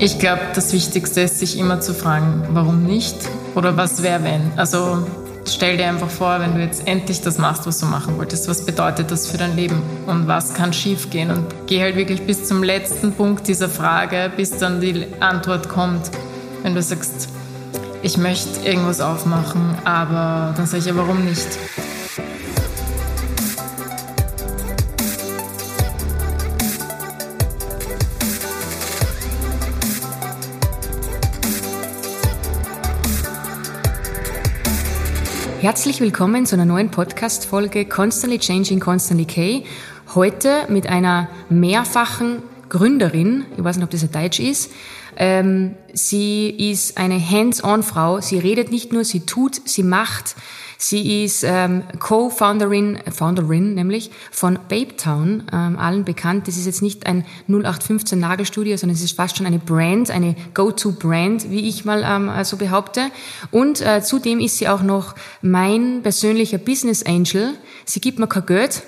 Ich glaube, das Wichtigste ist, sich immer zu fragen, warum nicht oder was wäre, wenn. Also stell dir einfach vor, wenn du jetzt endlich das machst, was du machen wolltest, was bedeutet das für dein Leben und was kann schiefgehen? Und geh halt wirklich bis zum letzten Punkt dieser Frage, bis dann die Antwort kommt. Wenn du sagst, ich möchte irgendwas aufmachen, aber dann sage ich ja, warum nicht? Herzlich willkommen zu einer neuen Podcast-Folge Constantly Changing, Constantly K. Heute mit einer mehrfachen Gründerin, ich weiß nicht, ob das ein Deutsch ist. Ähm, sie ist eine Hands-on-Frau. Sie redet nicht nur, sie tut, sie macht. Sie ist ähm, Co-Founderin, Founderin nämlich von Babetown, ähm, allen bekannt. Das ist jetzt nicht ein 0815 Nagelstudio, sondern es ist fast schon eine Brand, eine Go-To-Brand, wie ich mal ähm, so behaupte. Und äh, zudem ist sie auch noch mein persönlicher Business Angel. Sie gibt mir kein Geld,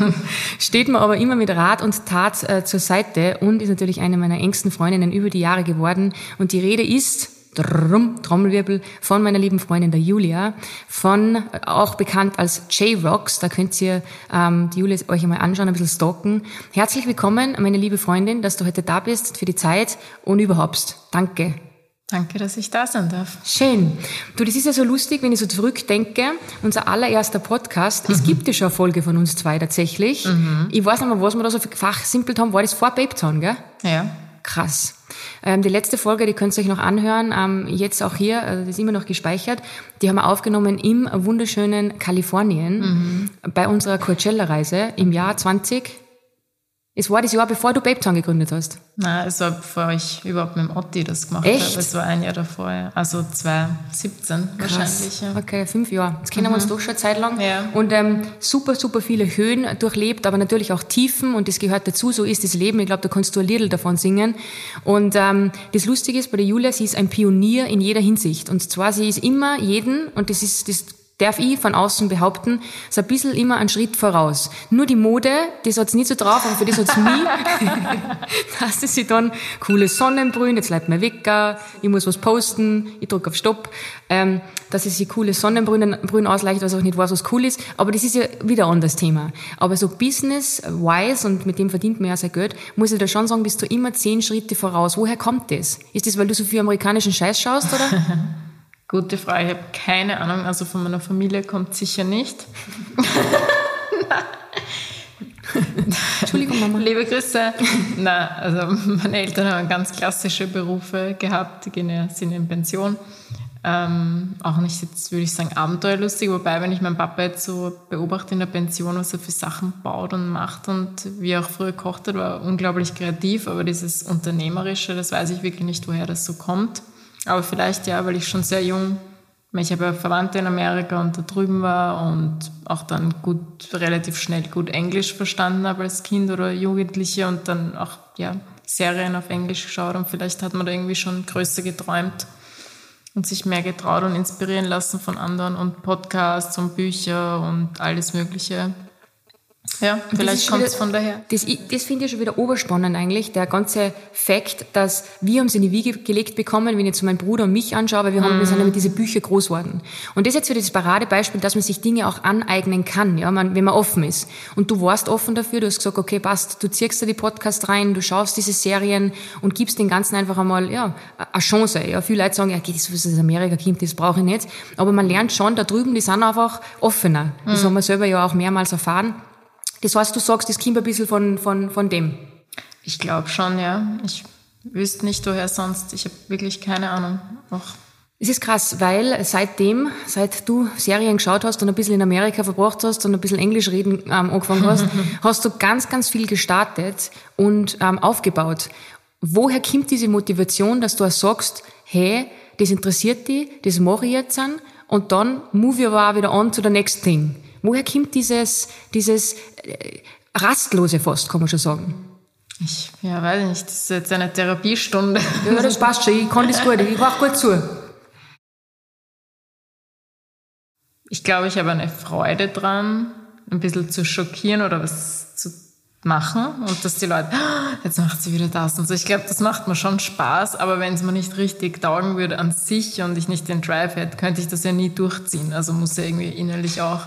steht mir aber immer mit Rat und Tat äh, zur Seite und ist natürlich eine meiner engsten Freundinnen über die Jahre geworden. Und die Rede ist Drum, Trommelwirbel von meiner lieben Freundin der Julia, von auch bekannt als J-Rocks. Da könnt ihr ähm, die Julia euch einmal anschauen, ein bisschen stalken. Herzlich willkommen, meine liebe Freundin, dass du heute da bist für die Zeit und überhaupt. Danke. Danke, dass ich da sein darf. Schön. Du, das ist ja so lustig, wenn ich so zurückdenke. Unser allererster Podcast, mhm. es gibt ja schon eine Folge von uns zwei tatsächlich. Mhm. Ich weiß nicht mehr, was wir da so fachsimpelt haben. War das vor Babetown, gell? Ja. Krass. Ähm, die letzte Folge, die könnt ihr euch noch anhören, ähm, jetzt auch hier, also das ist immer noch gespeichert. Die haben wir aufgenommen im wunderschönen Kalifornien mhm. bei unserer Coachella-Reise im Jahr 20. Es war das Jahr, bevor du Babetown gegründet hast. Nein, es war bevor ich überhaupt mit dem Otti das gemacht Echt? habe. Es war ein Jahr davor, also 2017 Krass. wahrscheinlich. Ja. Okay, fünf Jahre. Jetzt kennen mhm. wir uns mhm. doch schon eine Zeit lang. Ja. Und ähm, super, super viele Höhen durchlebt, aber natürlich auch Tiefen und das gehört dazu. So ist das Leben. Ich glaube, da kannst du ein Liedl davon singen. Und ähm, das Lustige ist bei der Julia, sie ist ein Pionier in jeder Hinsicht. Und zwar, sie ist immer jeden, und das ist das darf ich von außen behaupten, ist ein bisschen immer einen Schritt voraus. Nur die Mode, das hat's nicht so drauf, aber für das hat's mich, dass sie dann coole Sonnenbrühen, jetzt bleibt mir weg, ich muss was posten, ich drücke auf Stopp, ähm, dass sie sich coole Sonnenbrühen ausleicht, was auch nicht weiß, was cool ist, aber das ist ja wieder ein anderes Thema. Aber so business-wise, und mit dem verdient man ja sehr Geld, muss ich da schon sagen, bist du immer zehn Schritte voraus. Woher kommt das? Ist das, weil du so viel amerikanischen Scheiß schaust, oder? Gute Frage, ich habe keine Ahnung. Also von meiner Familie kommt sicher nicht. Entschuldigung, Mama. Liebe Grüße. Nein, also meine Eltern haben ganz klassische Berufe gehabt, die gehen ja, sind in Pension. Ähm, auch nicht jetzt, würde ich sagen, abenteuerlustig, wobei, wenn ich meinen Papa jetzt so beobachte in der Pension, was er für Sachen baut und macht und wie er auch früher kocht hat, war unglaublich kreativ, aber dieses Unternehmerische, das weiß ich wirklich nicht, woher das so kommt. Aber vielleicht ja, weil ich schon sehr jung, ich habe ja Verwandte in Amerika und da drüben war und auch dann gut, relativ schnell gut Englisch verstanden habe als Kind oder Jugendliche und dann auch, ja, Serien auf Englisch geschaut und vielleicht hat man da irgendwie schon größer geträumt und sich mehr getraut und inspirieren lassen von anderen und Podcasts und Bücher und alles Mögliche. Ja, vielleicht kommt es von daher. Das, das finde ich schon wieder oberspannend eigentlich, der ganze Fakt, dass wir uns in die Wiege gelegt bekommen, wenn ich jetzt meinen Bruder und mich anschaue, weil wir, haben, wir sind ja mit diesen Büchern groß geworden. Und das ist jetzt wieder das Paradebeispiel, dass man sich Dinge auch aneignen kann, ja, man, wenn man offen ist. Und du warst offen dafür, du hast gesagt, okay, passt, du ziehst da die Podcast rein, du schaust diese Serien und gibst den Ganzen einfach einmal, ja, eine Chance. Ja, viele Leute sagen, ja, geht das, was aus Amerika kommt, das brauche ich nicht. Aber man lernt schon, da drüben, die sind einfach offener. Das mhm. haben wir selber ja auch mehrmals erfahren. Das heißt, du sagst, das kommt ein bisschen von, von, von dem. Ich glaube schon, ja. Ich wüsste nicht, woher sonst. Ich habe wirklich keine Ahnung. Och. Es ist krass, weil seitdem, seit du Serien geschaut hast und ein bisschen in Amerika verbracht hast und ein bisschen Englisch reden ähm, angefangen hast, hast du ganz, ganz viel gestartet und ähm, aufgebaut. Woher kommt diese Motivation, dass du auch sagst, hey, das interessiert dich, das mache ich jetzt an und dann move ich aber auch wieder on to the next thing? Woher kommt dieses, dieses rastlose fast, kann man schon sagen? Ich ja, weiß nicht, das ist jetzt eine Therapiestunde. Ja, das passt schon, ich kann das gut, ich mache gut zu. Ich glaube, ich habe eine Freude dran, ein bisschen zu schockieren oder was zu machen und dass die Leute, "Ah, jetzt macht sie wieder das und so. Ich glaube, das macht mir schon Spaß, aber wenn es mir nicht richtig taugen würde an sich und ich nicht den Drive hätte, könnte ich das ja nie durchziehen. Also muss ja irgendwie innerlich auch.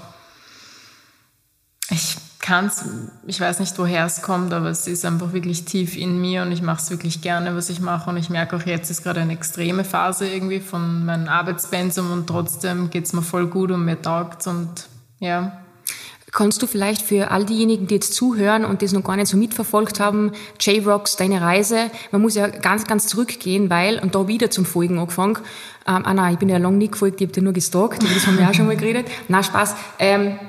Ich kann es, ich weiß nicht, woher es kommt, aber es ist einfach wirklich tief in mir und ich mache es wirklich gerne, was ich mache. Und ich merke auch jetzt ist gerade eine extreme Phase irgendwie von meinem Arbeitspensum und trotzdem geht es mir voll gut und mir taugt und ja. Kannst du vielleicht für all diejenigen, die jetzt zuhören und das noch gar nicht so mitverfolgt haben, J-Rocks, deine Reise, man muss ja ganz, ganz zurückgehen, weil, und da wieder zum Folgen angefangen, ähm, ah nein, ich bin ja lange nicht gefolgt, ich habe dir nur gestalkt, das haben wir auch schon mal geredet. Na Spaß. Ähm,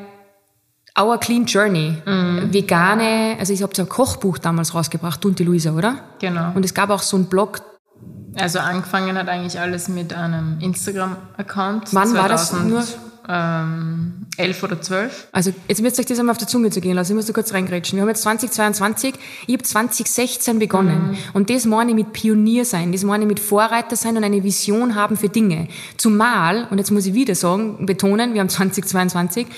Our Clean Journey, Mhm. vegane, also ich habe so ein Kochbuch damals rausgebracht, die Luisa, oder? Genau. Und es gab auch so einen Blog, Also angefangen hat eigentlich alles mit einem Instagram-Account. Wann war das nur? Ähm, 11 oder 12. Also jetzt müsst ihr euch das einmal auf der Zunge zu gehen lassen, ich muss da kurz reingrätschen. Wir haben jetzt 2022, ich habe 2016 begonnen. Und das meine ich mit Pionier sein, das meine ich mit Vorreiter sein und eine Vision haben für Dinge. Zumal, und jetzt muss ich wieder sagen, betonen, wir haben 2022, jetzt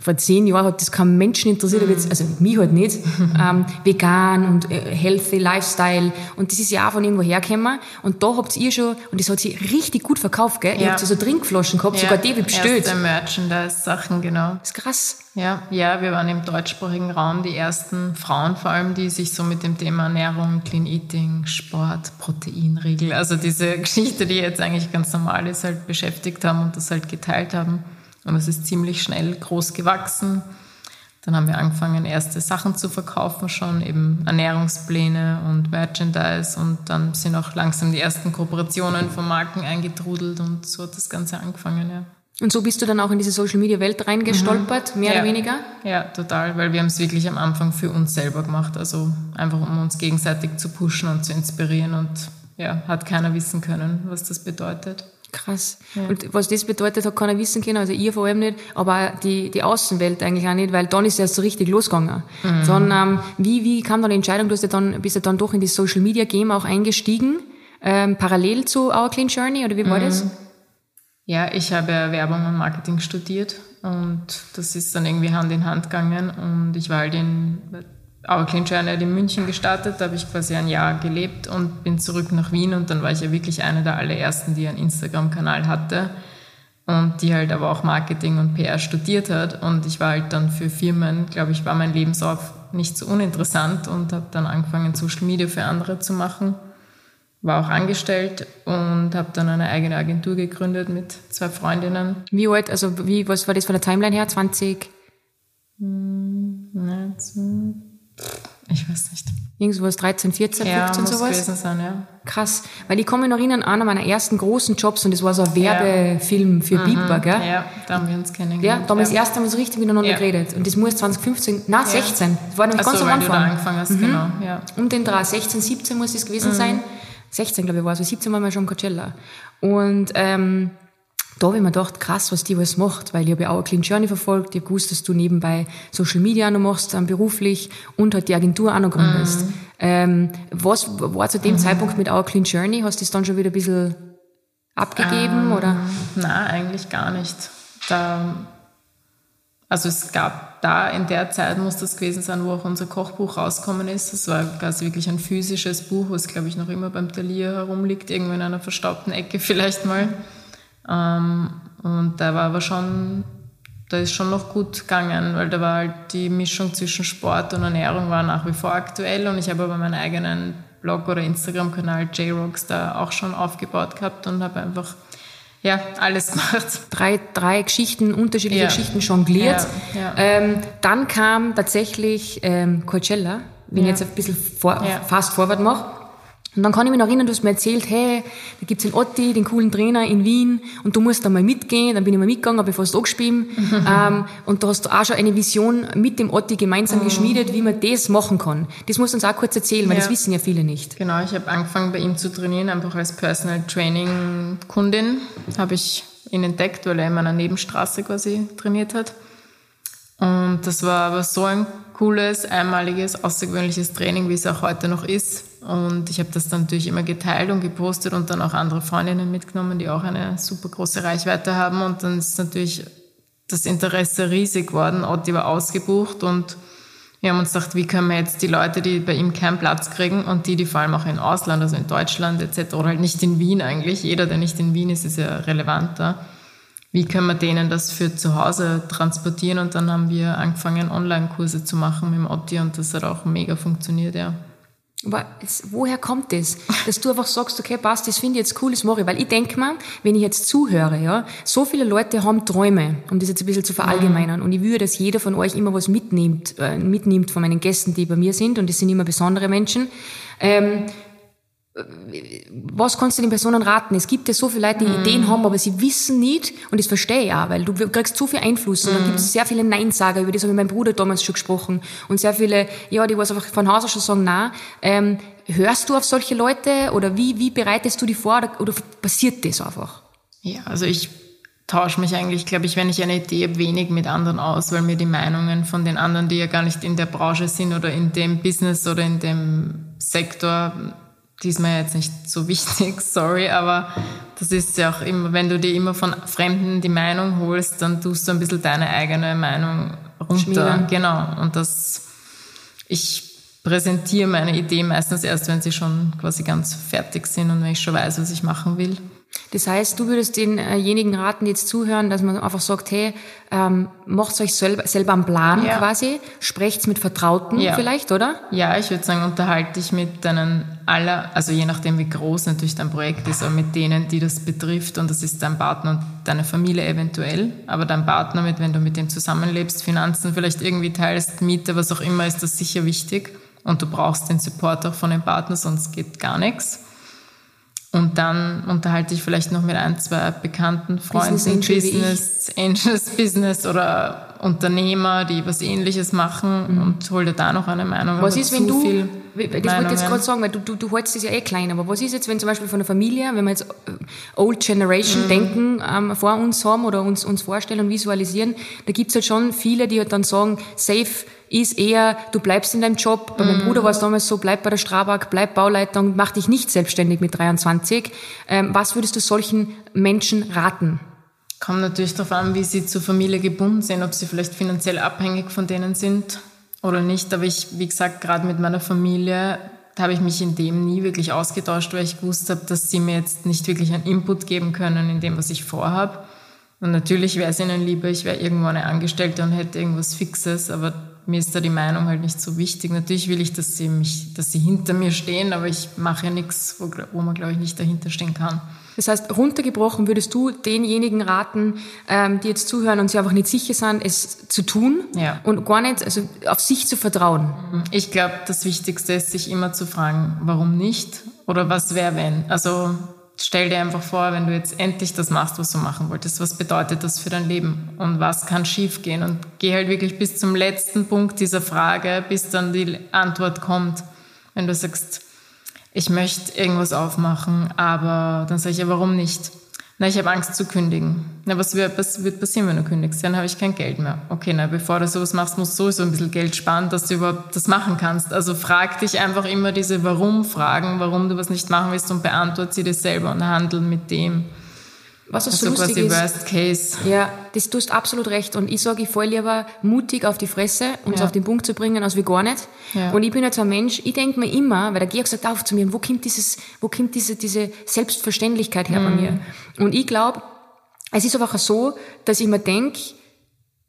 vor zehn Jahren hat das kein Menschen interessiert, aber jetzt, also mich halt nicht, ähm, vegan und äh, healthy Lifestyle und das ist ja auch von irgendwo hergekommen und da habt ihr schon, und das hat sich richtig gut verkauft, gell? Ihr Ja. habt so Trinkflaschen gehabt, sogar die wird bestellt. Erste Merchandise-Sachen, genau. Das ist krass. Ja, ja, wir waren im deutschsprachigen Raum die ersten Frauen vor allem, die sich so mit dem Thema Ernährung, Clean Eating, Sport, Proteinriegel, also diese Geschichte, die jetzt eigentlich ganz normal ist, halt beschäftigt haben und das halt geteilt haben. Und es ist ziemlich schnell groß gewachsen. Dann haben wir angefangen, erste Sachen zu verkaufen schon, eben Ernährungspläne und Merchandise. Und dann sind auch langsam die ersten Kooperationen von Marken eingetrudelt und so hat das Ganze angefangen, ja. Und so bist du dann auch in diese Social Media Welt reingestolpert, mehr Ja. oder weniger? Ja, total, weil wir haben es wirklich am Anfang für uns selber gemacht. Also einfach um uns gegenseitig zu pushen und zu inspirieren und ja, hat keiner wissen können, was das bedeutet. Krass. Und was das bedeutet, hat keiner wissen können, also ihr vor allem nicht, aber die, die Außenwelt eigentlich auch nicht, weil dann ist es erst so richtig losgegangen. Dann, ähm, wie, wie kam dann die Entscheidung, du hast ja dann, bist ja dann doch in die Social Media Game auch eingestiegen, ähm, parallel zu Our Clean Journey, oder wie war das? Ja, ich habe ja Werbung und Marketing studiert und das ist dann irgendwie Hand in Hand gegangen und ich war halt in Journey hat in München gestartet, da habe ich quasi ein Jahr gelebt und bin zurück nach Wien und dann war ich ja wirklich eine der allerersten, die einen Instagram-Kanal hatte und die halt aber auch Marketing und PR studiert hat und ich war halt dann für Firmen, glaube ich, war mein Lebenslauf nicht so uninteressant und habe dann angefangen, Social Media für andere zu machen war auch angestellt und habe dann eine eigene Agentur gegründet mit zwei Freundinnen. Wie alt, also wie, was war das von der Timeline her? 20, Ne, so- Ich weiß nicht. irgendwas 13, 14, Ja, 15, muss sowas? gewesen sein, ja. Krass. Weil ich kann mich noch erinnern, einer meiner ersten großen Jobs, und das war so ein Werbefilm für Biber, gell? Ja, da haben wir uns Ja, kennengelernt. da haben wir das erste Mal so richtig miteinander Ja. geredet. Und das muss 2015, na 16. Das war nämlich Ach ganz so, am weil du da Anfang. angefangen hast, genau. Ja. Um den Dreh, 16, 17 muss es Mhm. gewesen sein. 16, glaube ich, war es. weil 17 waren wir schon Coachella. Und ähm, da habe ich mir gedacht, krass, was die alles macht, weil ich habe ja auch eine Clean Journey verfolgt. Ich habe gewusst, dass du nebenbei Social Media noch machst, ähm, beruflich und halt die Agentur auch noch gründest. Mhm. Ähm, was war zu dem Zeitpunkt mit Our Clean Journey? Hast du das dann schon wieder ein bisschen abgegeben Ähm, oder? Na, eigentlich gar nicht. Da, also es gab da in der Zeit muss das gewesen sein, wo auch unser Kochbuch rausgekommen ist. Das war quasi wirklich ein physisches Buch, was glaube ich noch immer beim Talier herumliegt, irgendwo in einer verstaubten Ecke vielleicht mal. Ähm, und da war aber schon, da ist schon noch gut gegangen, weil da war halt die Mischung zwischen Sport und Ernährung war nach wie vor aktuell und ich habe aber meinen eigenen Blog oder Instagram-Kanal J-Rocks da auch schon aufgebaut gehabt und habe einfach ja, alles gemacht. drei, drei Geschichten, unterschiedliche Ja. Geschichten jongliert. Ja, ja. Ähm, dann kam tatsächlich ähm, Coachella, wenn ich jetzt ein bisschen vor, fast forward mache. Und dann kann ich mich noch erinnern, du hast mir erzählt, hey, da gibt's den Otti, den coolen Trainer in Wien, und du musst da mal mitgehen. Dann bin ich mal mitgegangen, habe ich fast angespielt. ähm, und da hast du auch schon eine Vision mit dem Otti gemeinsam geschmiedet, wie man das machen kann. Das musst du uns auch kurz erzählen, weil Ja. das wissen ja viele nicht. Genau, ich habe angefangen bei ihm zu trainieren, einfach als Personal Training Kundin. Habe ich ihn entdeckt, weil er in meiner Nebenstraße quasi trainiert hat. Und das war aber so ein cooles, einmaliges, außergewöhnliches Training, wie es auch heute noch ist. Und ich habe das dann natürlich immer geteilt und gepostet und dann auch andere Freundinnen mitgenommen, die auch eine super große Reichweite haben. Und dann ist natürlich das Interesse riesig geworden. Otti war ausgebucht und Wir haben uns gedacht, wie können wir jetzt die Leute, die bei ihm keinen Platz kriegen und die, die vor allem auch im Ausland, also in Deutschland etc. oder halt nicht in Wien eigentlich, jeder, der nicht in Wien ist, ist ja relevanter. Wie können wir denen das für zu Hause transportieren? Und dann haben wir angefangen, Online-Kurse zu machen mit dem Otti und das hat auch mega funktioniert, ja. Aber woher kommt das? Dass du einfach sagst, okay, passt, das finde ich jetzt cool, das mache ich. Weil ich denke mal, wenn ich jetzt zuhöre, ja, so viele Leute haben Träume, um das jetzt ein bisschen zu verallgemeinern. Und ich würde, dass jeder von euch immer was mitnimmt, äh, mitnimmt von meinen Gästen, die bei mir sind. Und das sind immer besondere Menschen. Ähm, was kannst du den Personen raten? Es gibt ja so viele Leute, die mm. Ideen haben, aber sie wissen nicht, und das verstehe ich auch, weil du kriegst so viel Einfluss, und dann gibt es sehr viele Neinsager, über das habe ich mit meinem Bruder damals schon gesprochen, und sehr viele, ja, die was einfach von Haus aus schon sagen, nein. Ähm, hörst du auf solche Leute, oder wie, wie bereitest du die vor, oder, oder passiert das einfach? Ja, also ich tausche mich eigentlich, glaube ich, wenn ich eine Idee habe, wenig mit anderen aus, weil mir die Meinungen von den anderen, die ja gar nicht in der Branche sind oder in dem Business oder in dem Sektor, diesmal jetzt nicht so wichtig, sorry, aber das ist ja auch immer, wenn du dir immer von Fremden die Meinung holst, dann tust du ein bisschen deine eigene Meinung runter. Schmieren. Genau. Und das, ich präsentiere meine Idee meistens erst, wenn sie schon quasi ganz fertig sind und wenn ich schon weiß, was ich machen will. Das heißt, du würdest denjenigen raten, die jetzt zuhören, dass man einfach sagt, hey, ähm, macht euch selber, selber einen Plan ja. quasi, sprecht's mit Vertrauten ja. vielleicht, oder? Ja, ich würde sagen, unterhalte dich mit deinen aller, also je nachdem, wie groß natürlich dein Projekt ist, aber mit denen, die das betrifft und das ist dein Partner und deine Familie eventuell, aber dein Partner, mit, wenn du mit dem zusammenlebst, Finanzen vielleicht irgendwie teilst, Miete, was auch immer, ist das sicher wichtig und du brauchst den Support auch von dem Partner, sonst geht gar nichts. Und dann unterhalte ich vielleicht noch mit ein, zwei bekannten Freunden, Business, Business Angels, Business oder Unternehmer, die was ähnliches machen mhm. und hol dir da noch eine Meinung. Was ist, wenn du, das wollte ich jetzt gerade sagen, weil du, du, du hältst das ja eh klein, aber was ist jetzt, wenn zum Beispiel von der Familie, wenn wir jetzt äh, Old Generation mhm. denken, ähm, vor uns haben oder uns, uns vorstellen und visualisieren, da gibt's halt schon viele, die halt dann sagen, safe ist eher, du bleibst in deinem Job. Bei meinem Bruder war es damals so, bleib bei der Strabag, bleib Bauleiter und mach dich nicht selbstständig mit 23. Ähm, was würdest du solchen Menschen raten? Kommt natürlich darauf an, wie sie zur Familie gebunden sind, ob sie vielleicht finanziell abhängig von denen sind oder nicht. Aber ich, wie gesagt, gerade mit meiner Familie, habe ich mich in dem nie wirklich ausgetauscht, weil ich gewusst habe, dass sie mir jetzt nicht wirklich einen Input geben können in dem, was ich vorhabe. Und natürlich wäre es ihnen lieber, ich wäre irgendwo eine Angestellte und hätte irgendwas Fixes, aber mir ist da die Meinung halt nicht so wichtig. Natürlich will ich, dass sie mich, dass sie hinter mir stehen, aber ich mache ja nichts, wo, wo man, glaube ich, nicht dahinter stehen kann. Das heißt, runtergebrochen würdest du denjenigen raten, ähm, die jetzt zuhören und sich einfach nicht sicher sind, es zu tun ja. und gar nicht, also auf sich zu vertrauen. Ich glaube, das Wichtigste ist, sich immer zu fragen, warum nicht oder was wäre wenn. Also stell dir einfach vor, wenn du jetzt endlich das machst, was du machen wolltest, was bedeutet das für dein Leben und was kann schiefgehen und geh halt wirklich bis zum letzten Punkt dieser Frage, bis dann die Antwort kommt. Wenn du sagst, ich möchte irgendwas aufmachen, aber dann sage ich ja, warum nicht? Na, ich habe Angst zu kündigen. Na, was wird, was wird passieren, wenn du kündigst? Dann habe ich kein Geld mehr. Okay, na, bevor du sowas machst, musst du sowieso ein bisschen Geld sparen, dass du überhaupt das machen kannst. Also frag dich einfach immer diese Warum-Fragen, warum du was nicht machen willst und beantworte sie dir selber und handel mit dem. Was also so lustig quasi ist, Worst Case. Ja, das tust absolut recht. Und ich sage, ich fall lieber mutig auf die Fresse, um es auf den Punkt zu bringen, als wie gar nicht. Ja. Und ich bin jetzt ein Mensch, ich denke mir immer, weil der Georg sagt auf zu mir, wo kommt dieses, wo kommt diese, diese Selbstverständlichkeit her mhm. bei mir? Und ich glaube, es ist einfach so, dass ich mir denke,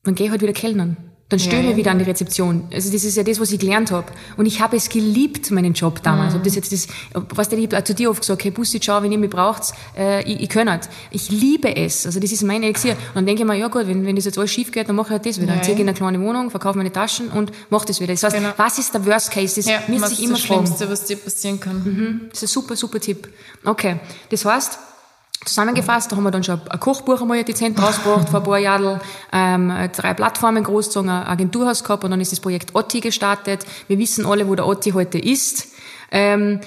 dann gehe ich halt wieder kellnern. Dann stören ja, wir wieder an die Rezeption. Also das ist ja das, was ich gelernt habe. Und ich habe es geliebt, meinen Job damals. Mhm. Ob das jetzt das, was der, habe zu dir oft gesagt, hey Bussi, ciao, wenn ihr mich braucht, äh, ich, ich kann nicht. Ich liebe es. Also das ist mein Elixier. Und dann denke ich mir, ja gut, wenn, wenn das jetzt alles schief geht, dann mache ich halt das wieder. Dann ziehe ich in eine kleine Wohnung, verkaufe meine Taschen und mache das wieder. Das heißt, genau. was ist der Worst Case? Das ja, müsste ich immer fragen. Das ist das Schlimmste, was dir passieren kann. Mhm. Das ist ein super, super Tipp. Okay. Das heißt, Zusammengefasst, da haben wir dann schon ein Kochbuch einmal dezent rausgebracht vor ein paar Jahren, ähm, drei Plattformen großgezogen, ein Agenturhaus gehabt und dann ist das Projekt Otti gestartet. Wir wissen alle, wo der Otti heute ist. Ähm,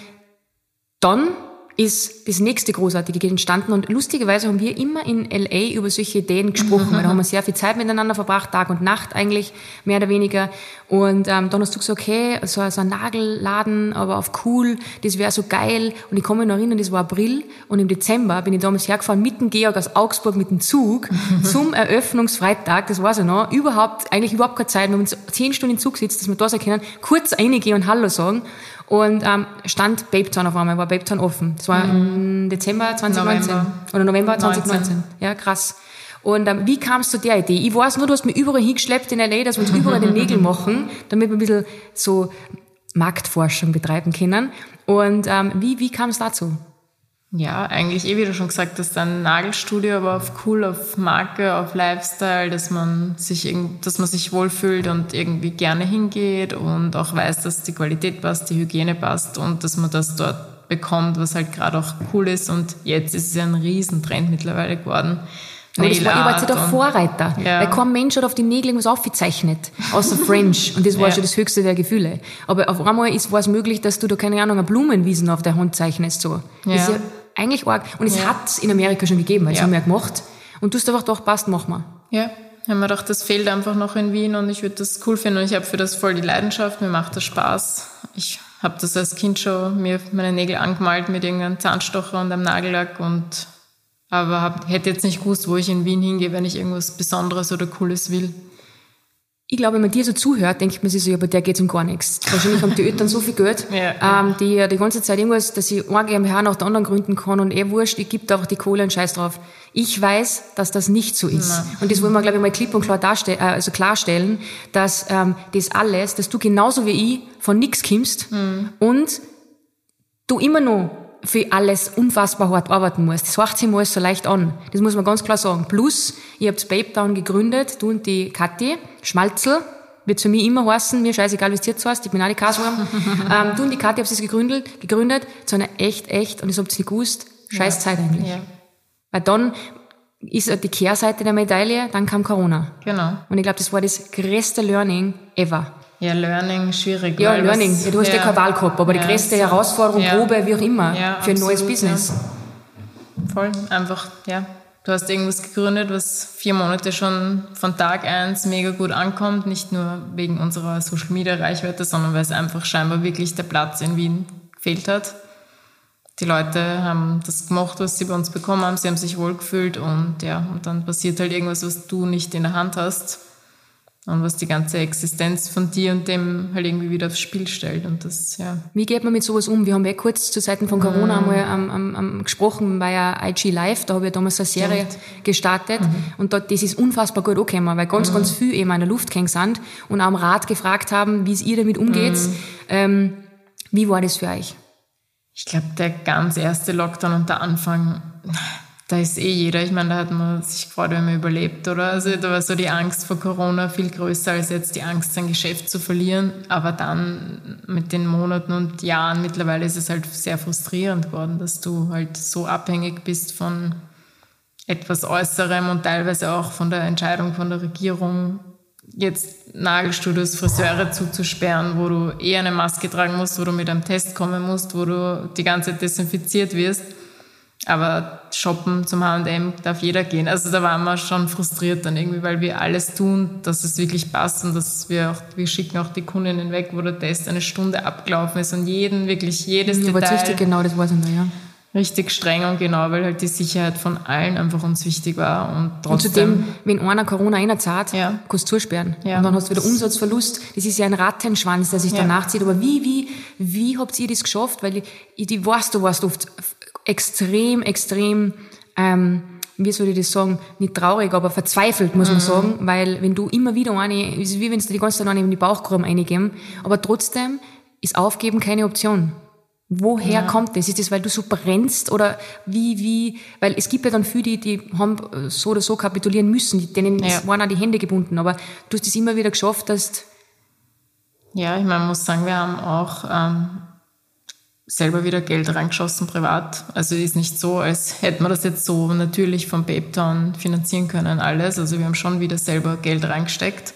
dann ist das nächste Großartige entstanden und lustigerweise haben wir immer in LA über solche Ideen gesprochen, weil da haben wir sehr viel Zeit miteinander verbracht, Tag und Nacht eigentlich, mehr oder weniger. Und ähm, dann hast du gesagt, okay, so, so ein Nagelladen, aber auf cool, das wäre so geil. Und ich kann mich noch erinnern, das war April und im Dezember bin ich damals hergefahren mit dem Georg aus Augsburg mit dem Zug zum Eröffnungsfreitag, das war so noch, überhaupt, eigentlich überhaupt keine Zeit, wir haben uns zehn Stunden im Zug sitzt, dass wir da sein können, kurz reingehen und Hallo sagen. Und ähm, stand Babetown auf einmal, war Babetown offen. Das war mhm. im Dezember 2019 November. oder November 2019. 19. Ja, krass. Und ähm, wie kamst du zu der Idee? Ich weiß nur, du hast mich überall hingeschleppt in L.A., dass wir uns überall den Nägel machen, damit wir ein bisschen so Marktforschung betreiben können. Und ähm, wie, wie kam es dazu? Ja, eigentlich eh, wie du schon gesagt hast, ein Nagelstudio, aber auf cool, auf Marke, auf Lifestyle, dass man sich, dass man sich wohlfühlt und irgendwie gerne hingeht und auch weiß, dass die Qualität passt, die Hygiene passt und dass man das dort bekommt, was halt gerade auch cool ist. Und jetzt ist es ja ein Riesentrend mittlerweile geworden. Aber das war, ich war jetzt doch Vorreiter. Ja. Weil kein Mensch hat auf die Nägel irgendwas aufgezeichnet. Außer French. Und das war ja. schon das höchste der Gefühle. Aber auf einmal ist, war es möglich, dass du da, keine Ahnung, eine Blumenwiesen auf der Hand zeichnest, so. Ja. Ja eigentlich arg. Und es ja. hat es in Amerika schon gegeben, also ja. haben wir gemacht. Und du hast einfach gedacht, passt, mach mal. Ja, haben wir gedacht, das fehlt einfach noch in Wien und ich würde das cool finden und ich habe für das voll die Leidenschaft, mir macht das Spaß. Ich habe das als Kind schon mir meine Nägel angemalt mit irgendeinem Zahnstocher und einem Nagellack und aber hab, hätte jetzt nicht gewusst, wo ich in Wien hingehe, wenn ich irgendwas Besonderes oder Cooles will ich glaube, wenn man dir so zuhört, denkt man sich so, ja, bei der geht's um gar nichts. Wahrscheinlich haben die Eltern so viel Geld, ja, ähm, die die ganze Zeit irgendwas, dass ich eine GmbH nach der anderen gründen kann und eh wurscht, ich gebe einfach die Kohle und Scheiß drauf. Ich weiß, dass das nicht so ist. Nein. Und das wollen wir, glaube ich, mal klipp und klar darstellen, äh, also klarstellen, dass ähm, das alles, dass du genauso wie ich von nix kimmst mhm. und du immer noch für alles unfassbar hart arbeiten musst. Das hört sich mal so leicht an. Das muss man ganz klar sagen. Plus, ihr habt Babetown gegründet, du und die Kathi, Schmalzel, wird für mich immer heißen, mir scheißegal, wie es jetzt heißt, ich bin auch die Kaswurm. ähm, du und die Kathi habt es gegründet, gegründet, zu einer echt, echt, und das habt ihr nicht gewusst, scheiß ja. Zeit eigentlich. Ja. Weil dann ist die Kehrseite der Medaille, dann kam Corona. Genau. Und ich glaube, das war das größte Learning ever. Ja, Learning schwierig. Ja, Learning. Ja, du hast ja, ja keine Wahl gehabt, aber ja, die größte Herausforderung, ja, Probe, wie auch immer, für ein absolut, neues Business. Voll, einfach, ja. Du hast irgendwas gegründet, was vier Monate schon von Tag eins mega gut ankommt, nicht nur wegen unserer Social Media Reichweite, sondern weil es einfach scheinbar wirklich der Platz in Wien gefehlt hat. Die Leute haben das gemacht, was sie bei uns bekommen haben, sie haben sich wohlgefühlt und ja, und dann passiert halt irgendwas, was du nicht in der Hand hast und was die ganze Existenz von dir und dem halt irgendwie wieder aufs Spiel stellt. Und das, ja. Wie geht man mit sowas um? Wir haben ja kurz zu Zeiten von Corona mhm. einmal am, am, am gesprochen bei ja IG Live, da habe ich damals eine Serie Stimmt. gestartet mhm. und dort, das ist unfassbar gut angekommen, weil ganz, mhm. ganz viel eben in der Luft gehängt sind und auch am Rat gefragt haben, wie es ihr damit umgeht. Mhm. Ähm, wie war das für euch? Ich glaube, der ganz erste Lockdown und der Anfang da ist eh jeder, ich meine, da hat man sich gefreut, wenn man überlebt, oder? Also da war so die Angst vor Corona viel größer als jetzt die Angst, sein Geschäft zu verlieren. Aber dann mit den Monaten und Jahren mittlerweile ist es halt sehr frustrierend geworden, dass du halt so abhängig bist von etwas Äußerem und teilweise auch von der Entscheidung von der Regierung, jetzt Nagelstudios, Friseure zuzusperren, wo du eh eine Maske tragen musst, wo du mit einem Test kommen musst, wo du die ganze Zeit desinfiziert wirst aber shoppen zum H&M darf jeder gehen. Also da waren wir schon frustriert dann irgendwie, weil wir alles tun, dass es wirklich passt und dass wir auch, wir schicken auch die Kundinnen weg, wo der Test eine Stunde abgelaufen ist und jeden, wirklich jedes ja, Detail. richtig genau, das ich noch, ja. Richtig streng und genau, weil halt die Sicherheit von allen einfach uns wichtig war und trotzdem. Und zudem, wenn einer Corona einerzahlt, ja. kannst du zusperren. Ja. Und dann hast du wieder Umsatzverlust. Das ist ja ein Rattenschwanz, der sich ja. danach zieht. Aber wie, wie, wie habt ihr das geschafft? Weil ich, ich, ich weiß, du warst oft extrem, extrem, ähm, wie soll ich das sagen, nicht traurig, aber verzweifelt, muss man mhm. sagen, weil wenn du immer wieder eine, ist wie wenn du die ganze Zeit eine in die Bauchgruben eingeben, aber trotzdem ist Aufgeben keine Option. Woher ja. kommt das? Ist das, weil du so brennst oder wie, wie, weil es gibt ja dann viele, die, die haben so oder so kapitulieren müssen, denen ja. waren auch die Hände gebunden, aber du hast es immer wieder geschafft, dass ja, ich meine, muss sagen, wir haben auch ähm, selber wieder Geld reingeschossen privat. Also ist nicht so, als hätten wir das jetzt so natürlich vom Babetown finanzieren können alles. Also wir haben schon wieder selber Geld reingesteckt.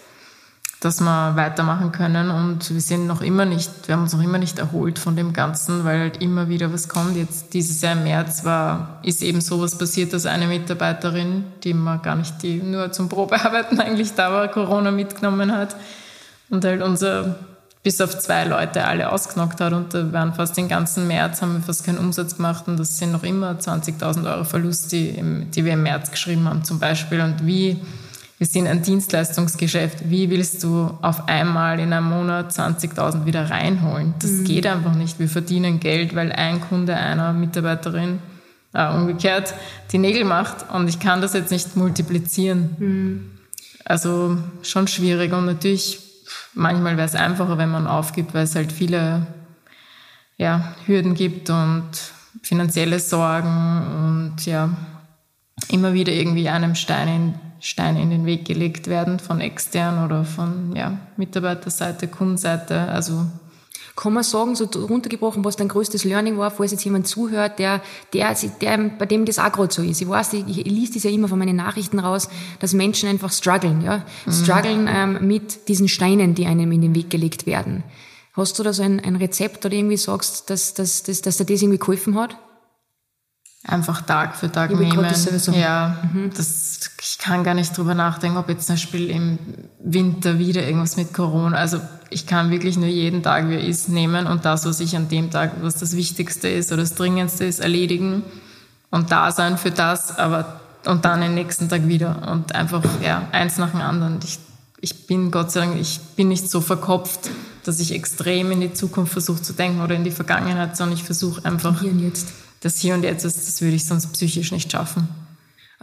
dass wir weitermachen können. Und wir sind noch immer nicht, wir haben uns noch immer nicht erholt von dem Ganzen, weil halt immer wieder was kommt. Jetzt dieses Jahr im März war, ist eben sowas passiert, dass eine Mitarbeiterin, die man gar nicht, die nur zum Probearbeiten eigentlich da war, Corona mitgenommen hat und halt unser bis auf zwei Leute alle ausgenockt hat und da waren fast den ganzen März, haben wir fast keinen Umsatz gemacht und das sind noch immer 20.000 Euro Verlust, die, im, die wir im März geschrieben haben zum Beispiel und wie wir sind ein Dienstleistungsgeschäft. Wie willst du auf einmal in einem Monat 20.000 wieder reinholen? Das mhm. geht einfach nicht. Wir verdienen Geld, weil ein Kunde einer Mitarbeiterin äh, umgekehrt die Nägel macht und ich kann das jetzt nicht multiplizieren. Mhm. Also schon schwierig und natürlich manchmal wäre es einfacher, wenn man aufgibt, weil es halt viele ja, Hürden gibt und finanzielle Sorgen und ja, immer wieder irgendwie einem Stein in Steine in den Weg gelegt werden von extern oder von ja, Mitarbeiterseite, Kundenseite. Also kann man sagen, so runtergebrochen, was dein größtes Learning war, falls jetzt jemand zuhört, der, der, der bei dem das auch gerade so ist. Ich weiß, ich, ich lese das ja immer von meinen Nachrichten raus, dass Menschen einfach strugglen, ja, mhm. strugglen ähm, mit diesen Steinen, die einem in den Weg gelegt werden. Hast du da so ein, ein Rezept oder irgendwie sagst, dass, dass, dass, dass dir das irgendwie geholfen hat? einfach Tag für Tag nehmen. Das ja, mhm. das, ich kann gar nicht drüber nachdenken, ob jetzt zum Beispiel im Winter wieder irgendwas mit Corona, also ich kann wirklich nur jeden Tag, wie er ist, nehmen und das, was ich an dem Tag, was das Wichtigste ist oder das Dringendste ist, erledigen und da sein für das, aber und dann den nächsten Tag wieder und einfach, ja, eins nach dem anderen. Ich, ich bin, Gott sei Dank, ich bin nicht so verkopft, dass ich extrem in die Zukunft versuche zu denken oder in die Vergangenheit, sondern ich versuche einfach... Hier und jetzt das Hier und Jetzt ist, das würde ich sonst psychisch nicht schaffen.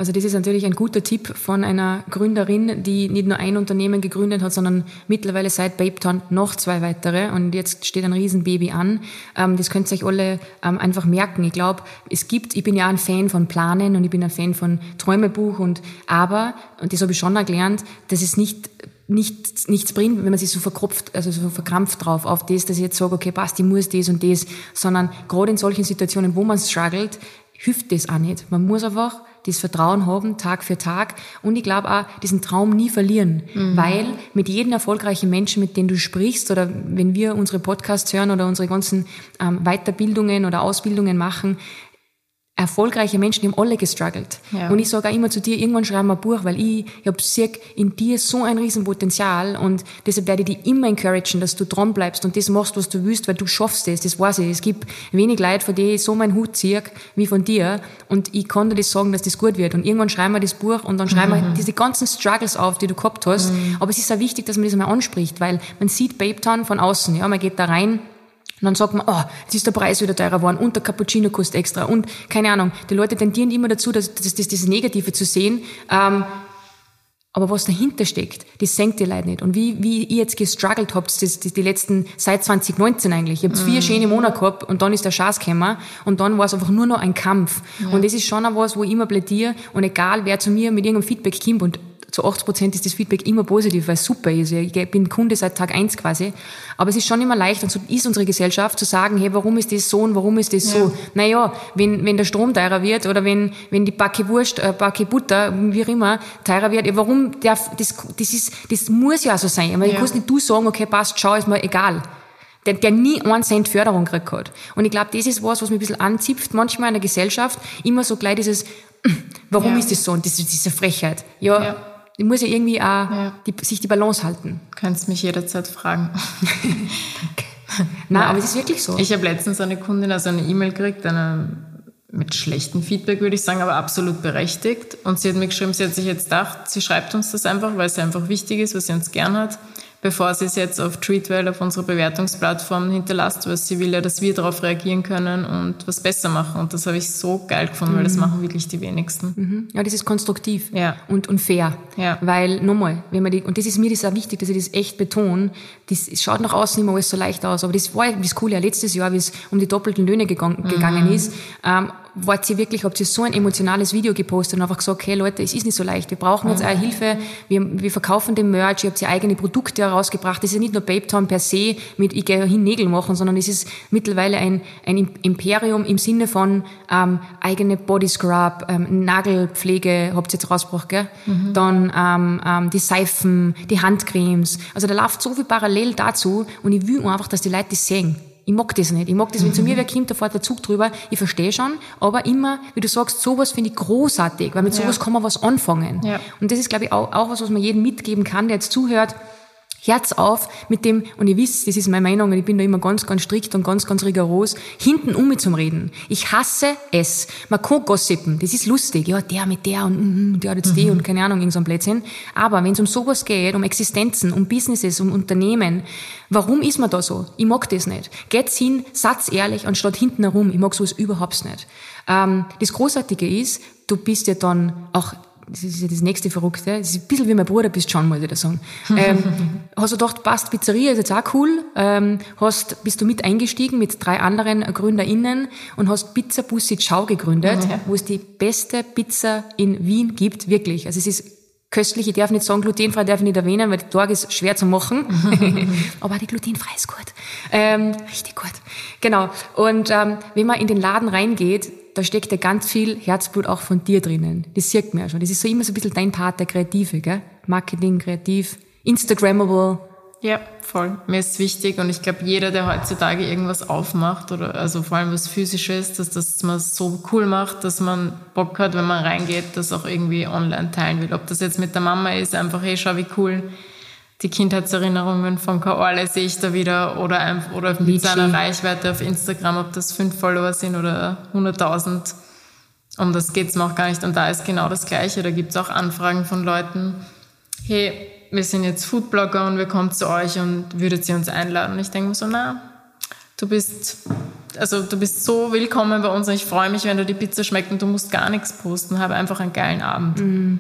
Also das ist natürlich ein guter Tipp von einer Gründerin, die nicht nur ein Unternehmen gegründet hat, sondern mittlerweile seit Babetown noch zwei weitere. Und jetzt steht ein Riesenbaby an. Ähm, das könnt ihr euch alle ähm, einfach merken. Ich glaube, es gibt, ich bin ja ein Fan von Planen und ich bin ein Fan von Träumebuch und aber, und das habe ich schon erklärt, dass es nicht nichts, nichts bringt, wenn man sich so verkropft, also so verkrampft drauf auf das, dass ich jetzt sage, okay, passt, ich muss das und das, sondern gerade in solchen Situationen, wo man struggelt, hilft das auch nicht. Man muss einfach das Vertrauen haben, Tag für Tag. Und ich glaube auch, diesen Traum nie verlieren. Mhm. Weil mit jedem erfolgreichen Menschen, mit dem du sprichst, oder wenn wir unsere Podcasts hören oder unsere ganzen ähm, Weiterbildungen oder Ausbildungen machen, erfolgreiche Menschen, die haben alle gestruggelt. Ja. Und ich sage auch immer zu dir, irgendwann schreiben wir ein Buch, weil ich, ich hab, sehe in dir so ein Riesenpotenzial und deshalb werde ich dich immer encouragen, dass du dran bleibst und das machst, was du willst, weil du schaffst es, das weiß ich. Es gibt wenig Leute, von denen ich so meinen Hut ziehe, wie von dir und ich kann dir das sagen, dass das gut wird. Und irgendwann schreiben wir das Buch und dann schreiben mhm. wir diese ganzen Struggles auf, die du gehabt hast. Mhm. Aber es ist auch wichtig, dass man das einmal anspricht, weil man sieht Babetown von außen, ja, man geht da rein, und dann sagt man, oh, jetzt ist der Preis wieder teurer geworden und der Cappuccino kostet extra und keine Ahnung. Die Leute tendieren immer dazu, das, das, das, das Negative zu sehen. Ähm, aber was dahinter steckt, das senkt die Leute nicht. Und wie, wie ihr jetzt gestruggelt habt, das, das, die letzten, seit 2019 eigentlich. Ihr habt vier mm. schöne Monate gehabt und dann ist der Schatz gekommen und dann war es einfach nur noch ein Kampf. Ja. Und das ist schon auch was, wo ich immer plädiere und egal wer zu mir mit irgendeinem Feedback kommt und zu 80 Prozent ist das Feedback immer positiv, weil es super ist. Ich bin Kunde seit Tag eins quasi. Aber es ist schon immer leicht, und so ist unsere Gesellschaft, zu sagen, hey, warum ist das so und warum ist das ja. so? Naja, wenn, wenn der Strom teurer wird oder wenn, wenn die Backe Wurst, äh, Backe Butter, wie auch immer, teurer wird, ja, warum darf, das, das ist, das muss ja so sein. Aber ja. du kannst nicht du sagen, okay, passt, schau, ist mir egal der, der nie einen Cent Förderung gekriegt hat. Und ich glaube, das ist was, was mich ein bisschen anzipft, manchmal in der Gesellschaft, immer so gleich dieses, warum ja. ist das so? Und das, diese Frechheit. Ja, ja, die muss ja irgendwie auch ja. die, sich die Balance halten. Du kannst mich jederzeit fragen. Danke. Nein, aber es ist wirklich so. Ich habe letztens eine Kundin, also eine E-Mail gekriegt, eine, mit schlechtem Feedback würde ich sagen, aber absolut berechtigt. Und sie hat mir geschrieben, sie hat sich jetzt gedacht, sie schreibt uns das einfach, weil es einfach wichtig ist, was sie uns gern hat bevor sie es jetzt auf Treatwell, auf unserer Bewertungsplattform hinterlasst, weil sie will ja, dass wir darauf reagieren können und was besser machen. Und das habe ich so geil gefunden, mhm. weil das mhm. machen wirklich die wenigsten. Mhm. Ja, das ist konstruktiv ja. und, und fair. Ja. Weil, nochmal, wenn man die, und das ist mir das auch wichtig, dass ich das echt betone, das schaut nach außen immer alles so leicht aus, aber das war das Coole, ja, letztes Jahr, wie es um die doppelten Löhne gegangen, mhm. gegangen ist, ähm, wart ihr wirklich, habt ihr so ein emotionales Video gepostet und einfach gesagt, hey Leute, es ist nicht so leicht, wir brauchen jetzt eure Hilfe, wir, wir verkaufen den Merch, ihr habt ihr eigene Produkte herausgebracht, das ist ja nicht nur Babe Town per se mit ich gehe hin Nägel machen, sondern es ist mittlerweile ein, ein Imperium im Sinne von ähm, eigene Body Scrub, ähm, Nagelpflege habt ihr jetzt rausgebracht, gell? Mhm. Dann ähm, ähm, die Seifen, die Handcremes, also da läuft so viel parallel dazu und ich will einfach, dass die Leute das sehen. Ich mag das nicht. Ich mag das, wenn zu mir wer kommt, da fährt der Zug drüber. Ich verstehe schon, aber immer, wie du sagst, sowas finde ich großartig, weil mit sowas ja. kann man was anfangen. Ja. Und das ist, glaube ich, auch, auch was, was man jedem mitgeben kann, der jetzt zuhört. Herz auf mit dem, und ihr wisst, das ist meine Meinung, und ich bin da immer ganz, ganz strikt und ganz, ganz rigoros, hinten um mit zum Reden. Ich hasse es. Man kann gossipen, das ist lustig, ja, der mit der und, und der hat jetzt mhm. die und keine Ahnung, irgend so ein Blödsinn. Aber wenn es um sowas geht, um Existenzen, um Businesses, um Unternehmen, warum ist man da so? Ich mag das nicht. Geht's hin, satz ehrlich, anstatt hinten herum. Ich mag sowas überhaupt nicht. Ähm, das Großartige ist, du bist ja dann auch das ist ja das nächste Verrückte, das ist ein bisschen wie mein Bruder bist schon, muss ich da sagen. ähm, hast du gedacht, passt, Pizzeria ist jetzt auch cool, ähm, hast, bist du mit eingestiegen mit drei anderen GründerInnen und hast Pizza Bussi Ciao gegründet, ja. wo es die beste Pizza in Wien gibt, wirklich. Also es ist köstlich, ich darf nicht sagen glutenfrei, darf ich nicht erwähnen, weil der Tag ist schwer zu machen. Aber die glutenfrei ist gut. Ähm, richtig gut. Genau. Und ähm, wenn man in den Laden reingeht, da steckt ja ganz viel Herzblut auch von dir drinnen. Das sieht man ja schon. Das ist so immer so ein bisschen dein Part, der Kreative, gell? Marketing, kreativ, Instagrammable. Ja, voll. Mir ist wichtig und ich glaube, jeder, der heutzutage irgendwas aufmacht oder also vor allem was Physisches, dass das man so cool macht, dass man Bock hat, wenn man reingeht, das auch irgendwie online teilen will. Ob das jetzt mit der Mama ist, einfach, hey, schau, wie cool die Kindheitserinnerungen von Kaorle sehe ich da wieder oder, oder mit Lichi. seiner Reichweite auf Instagram, ob das fünf Follower sind oder 100.000. Um das geht's mir auch gar nicht. Und da ist genau das Gleiche. Da gibt's auch Anfragen von Leuten, hey, wir sind jetzt Foodblogger und wir kommen zu euch und würdet ihr uns einladen? Und ich denke mir so, na, du bist, also du bist so willkommen bei uns und ich freue mich, wenn du die Pizza schmeckt und du musst gar nichts posten, habe einfach einen geilen Abend. Mm.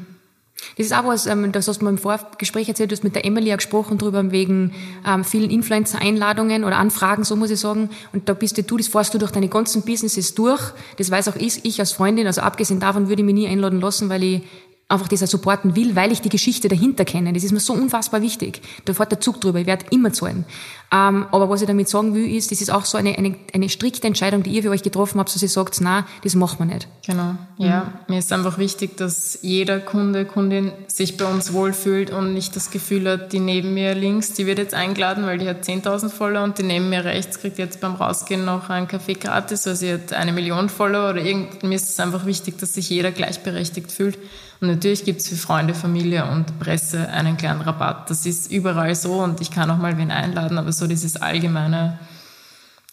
Das ist auch was, ähm, das hast du mir im Vorgespräch erzählt, du hast mit der Emily ja gesprochen drüber, wegen ähm, vielen Influencer-Einladungen oder Anfragen, so muss ich sagen. Und da bist du, das fährst du durch deine ganzen Businesses durch. Das weiß auch ich, ich als Freundin, also abgesehen davon würde ich mich nie einladen lassen, weil ich einfach auch supporten will, weil ich die Geschichte dahinter kenne. Das ist mir so unfassbar wichtig. Da fährt der Zug drüber, ich werde immer zahlen. Ähm, aber was ich damit sagen will, ist, das ist auch so eine, eine, eine strikte Entscheidung, die ihr für euch getroffen habt, dass ihr sagt, na, das machen wir nicht. Genau, ja. Mhm. Mir ist einfach wichtig, dass jeder Kunde, Kundin sich bei uns wohlfühlt und nicht das Gefühl hat, die neben mir links, die wird jetzt eingeladen, weil die hat 10.000 Follower und die neben mir rechts kriegt jetzt beim Rausgehen noch einen Kaffee gratis, weil sie hat eine Million Follower oder irgend, mir ist es einfach wichtig, dass sich jeder gleichberechtigt fühlt. Und natürlich gibt es für Freunde, Familie und Presse einen kleinen Rabatt. Das ist überall so und ich kann auch mal wen einladen, aber so dieses allgemeine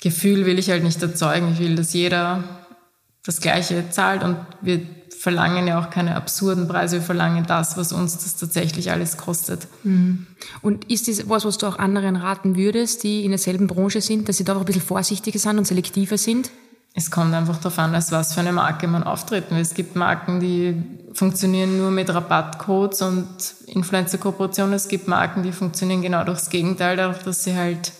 Gefühl will ich halt nicht erzeugen. Ich will, dass jeder das Gleiche zahlt und wir verlangen ja auch keine absurden Preise, wir verlangen das, was uns das tatsächlich alles kostet. Mhm. Und ist das was, was du auch anderen raten würdest, die in derselben Branche sind, dass sie da auch ein bisschen vorsichtiger sind und selektiver sind? Es kommt einfach darauf an, als was für eine Marke man auftritt. Es gibt Marken, die funktionieren nur mit Rabattcodes und Influencer-Kooperationen. Es gibt Marken, die funktionieren genau durchs Gegenteil, dadurch, dass sie halt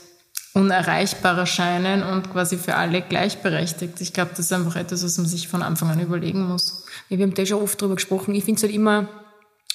unerreichbar erscheinen und quasi für alle gleichberechtigt. Ich glaube, das ist einfach etwas, was man sich von Anfang an überlegen muss. Ja, wir haben da schon oft drüber gesprochen. Ich finde es halt immer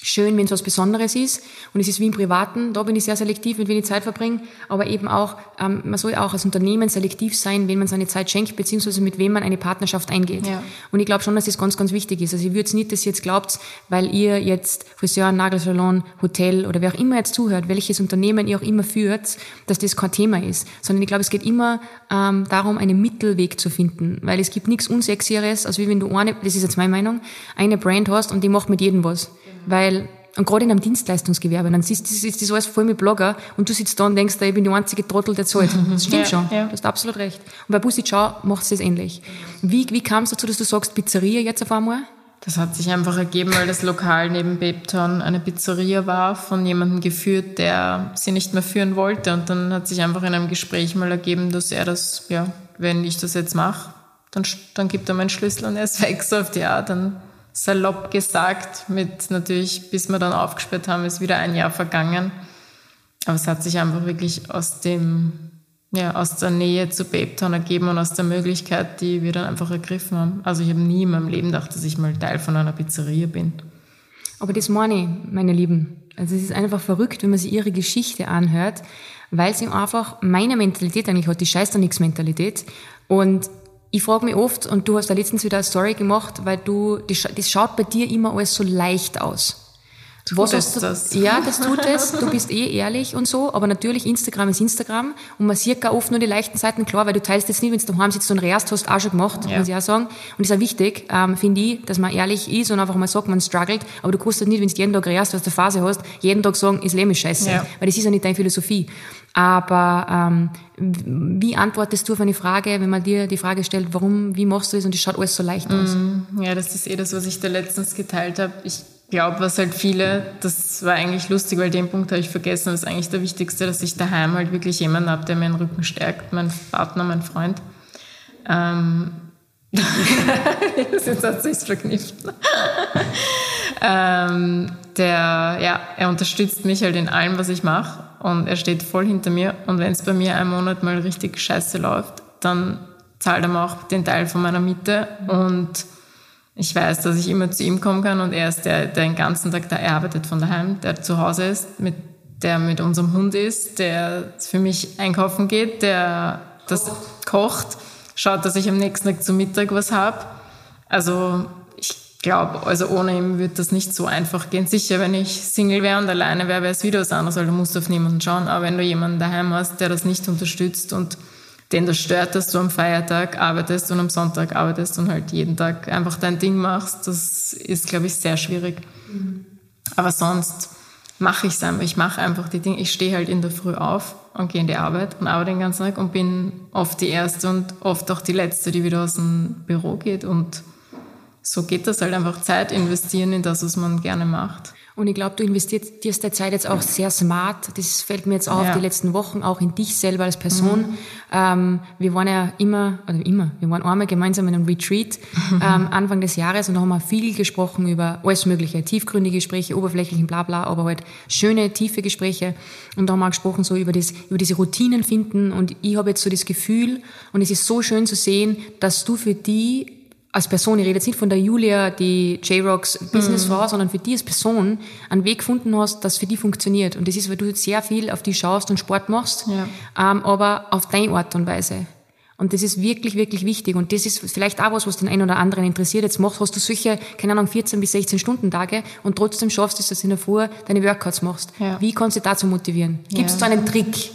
schön, wenn es was Besonderes ist. Und es ist wie im Privaten, da bin ich sehr selektiv, mit wem ich Zeit verbringe. Aber eben auch, ähm, man soll auch als Unternehmen selektiv sein, wenn man seine Zeit schenkt, beziehungsweise mit wem man eine Partnerschaft eingeht. Ja. Und ich glaube schon, dass das ganz, ganz wichtig ist. Also ich würde es nicht, dass ihr jetzt glaubt, weil ihr jetzt Friseur, Nagelsalon, Hotel oder wer auch immer jetzt zuhört, welches Unternehmen ihr auch immer führt, dass das kein Thema ist. Sondern ich glaube, es geht immer ähm, darum, einen Mittelweg zu finden. Weil es gibt nichts Unsexieres, als wie wenn du eine, das ist jetzt meine Meinung, eine Brand hast und die macht mit jedem was. Weil, und gerade in einem Dienstleistungsgewerbe, dann siehst du, ist das alles voll mit Blogger und du sitzt da und denkst, ich bin die einzige Trottel, der zahlt. Das stimmt ja, schon. Ja. Du hast absolut recht. Und bei Bussi Ciao macht es das ähnlich. Wie, wie kam es dazu, dass du sagst, Pizzeria jetzt auf einmal? Das hat sich einfach ergeben, weil das Lokal neben Bebton eine Pizzeria war, von jemandem geführt, der sie nicht mehr führen wollte. Und dann hat sich einfach in einem Gespräch mal ergeben, dass er das, ja, wenn ich das jetzt mache, dann, dann gibt er meinen Schlüssel und er ist weg, so auf die Art. Dann salopp gesagt, mit natürlich, bis wir dann aufgesperrt haben, ist wieder ein Jahr vergangen. Aber es hat sich einfach wirklich aus dem ja, aus der Nähe zu Babetown ergeben und aus der Möglichkeit, die wir dann einfach ergriffen haben. Also ich habe nie in meinem Leben gedacht, dass ich mal Teil von einer Pizzeria bin. Aber das meine ich, meine Lieben. Also es ist einfach verrückt, wenn man sich ihre Geschichte anhört, weil sie einfach meine Mentalität eigentlich hat, die scheiß da nix Mentalität. Und ich frage mich oft, und du hast da letztens wieder eine Story gemacht, weil du, das schaut bei dir immer alles so leicht aus. Tut Was es das? Ja, das tut es. Du bist eh ehrlich und so, aber natürlich Instagram ist Instagram und man sieht gar oft nur die leichten Seiten, klar, weil du teilst jetzt nicht, wenn du daheim sitzt und Reast hast, auch schon gemacht, ja. muss ich auch sagen. Und das ist auch wichtig, ähm, finde ich, dass man ehrlich ist und einfach mal sagt, man struggelt, aber du kannst nicht, wenn du jeden Tag Reast, was du Phase hast, jeden Tag sagen, ist Leben ist scheiße, ja. weil das ist ja nicht deine Philosophie. Aber ähm, wie antwortest du auf eine Frage, wenn man dir die Frage stellt, warum, wie machst du das und es schaut alles so leicht aus? Mm, ja, das ist eh das, was ich da letztens geteilt habe. Ich glaube, was halt viele, das war eigentlich lustig, weil den Punkt habe ich vergessen, das ist eigentlich der Wichtigste, dass ich daheim halt wirklich jemanden habe, der meinen Rücken stärkt, mein Partner, mein Freund. Ähm, jetzt hat sich's verknüpft. ähm, der, ja, er unterstützt mich halt in allem, was ich mache und er steht voll hinter mir und wenn es bei mir einen Monat mal richtig scheiße läuft, dann zahlt er mir auch den Teil von meiner Miete und ich weiß, dass ich immer zu ihm kommen kann und er ist der, der den ganzen Tag da arbeitet von daheim, der zu Hause ist, mit, der mit unserem Hund ist, der für mich einkaufen geht, der das kocht, schaut, dass ich am nächsten Tag zum Mittag was habe. Also ich glaube, also ohne ihm wird das nicht so einfach gehen. Sicher, wenn ich Single wäre und alleine wäre, wäre es wieder was anderes, weil du musst auf niemanden schauen. Aber wenn du jemanden daheim hast, der das nicht unterstützt und den das stört, dass du am Feiertag arbeitest und am Sonntag arbeitest und halt jeden Tag einfach dein Ding machst, das ist, glaube ich, sehr schwierig. Mhm. Aber sonst mache ich es einfach. Ich mache einfach die Dinge. Ich stehe halt in der Früh auf und gehe in die Arbeit und arbeite den ganzen Tag und bin oft die Erste und oft auch die Letzte, die wieder aus dem Büro geht. Und so geht das halt einfach Zeit investieren in das, was man gerne macht. Und ich glaube, du investierst dir der Zeit jetzt auch sehr smart. Das fällt mir jetzt auf, ja. die letzten Wochen, auch in dich selber als Person. Mhm. Ähm, wir waren ja immer, oder immer, wir waren einmal gemeinsam in einem Retreat ähm, Anfang des Jahres und da haben wir viel gesprochen über alles Mögliche, tiefgründige Gespräche, oberflächlichen Blabla, aber halt schöne, tiefe Gespräche. Und da haben wir gesprochen so über, das, über diese Routinen finden. Und ich habe jetzt so das Gefühl, und es ist so schön zu sehen, dass du für die als Person, ich rede jetzt nicht von der Julia, die J-Rocks Businessfrau, mhm. sondern für die als Person einen Weg gefunden hast, das für die funktioniert. Und das ist, weil du sehr viel auf die schaust und Sport machst, ja. ähm, aber auf deine Art und Weise. Und das ist wirklich, wirklich wichtig. Und das ist vielleicht auch was, was den einen oder anderen interessiert. Jetzt machst, hast du solche, keine Ahnung, 14 bis 16 Stunden Tage und trotzdem schaffst du es, dass du in der Früh deine Workouts machst. Ja. Wie kannst du dazu motivieren? Gibt es ja. da einen Trick?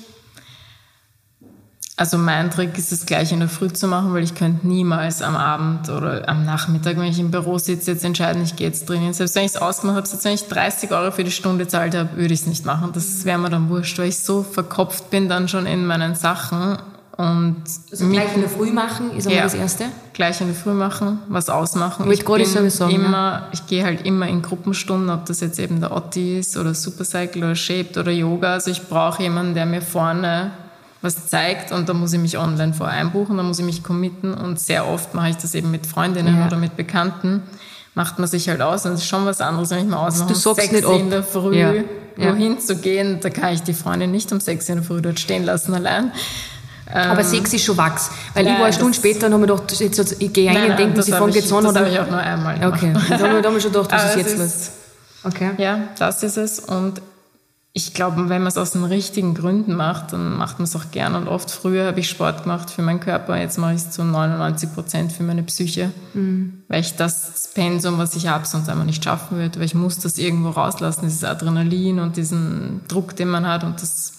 Also mein Trick ist es gleich in der Früh zu machen, weil ich könnte niemals am Abend oder am Nachmittag, wenn ich im Büro sitze, jetzt entscheiden, ich gehe jetzt trainieren. Selbst wenn ich es ausgemacht habe, selbst wenn ich 30 Euro für die Stunde zahlt habe, würde ich es nicht machen. Das wäre mir dann wurscht, weil ich so verkopft bin dann schon in meinen Sachen. Und also gleich in der Früh machen ist aber ja, das Erste? Gleich in der Früh machen, was ausmachen. Mit ich bin sagen, immer, ja. ich gehe halt immer in Gruppenstunden, ob das jetzt eben der Otti ist oder Supercycle oder Shaped oder Yoga. Also ich brauche jemanden, der mir vorne was zeigt und da muss ich mich online vor einbuchen, da muss ich mich committen und sehr oft mache ich das eben mit Freundinnen ja. oder mit Bekannten, macht man sich halt aus und es ist schon was anderes, wenn ich mal ausmache, du sagst sechs nicht in der Früh ja. wohin ja. zu gehen, da kann ich die Freundin nicht um sechs in der Früh dort stehen lassen allein. Aber ähm, sechs ist schon wachs. Weil nein, ich war eine Stunde später und habe mir gedacht, jetzt, ich gehe rein und denke, sie fangen jetzt an. Das habe ich auch nur einmal gemacht. Okay, da habe ich schon gedacht, was ist jetzt los? Okay. Ja, das ist es. Und ich glaube, wenn man es aus den richtigen Gründen macht, dann macht man es auch gern. Und oft früher habe ich Sport gemacht für meinen Körper, jetzt mache ich es zu 99 Prozent für meine Psyche, mhm. weil ich das Pensum, was ich habe, sonst einfach nicht schaffen würde, weil ich muss das irgendwo rauslassen, dieses Adrenalin und diesen Druck, den man hat und das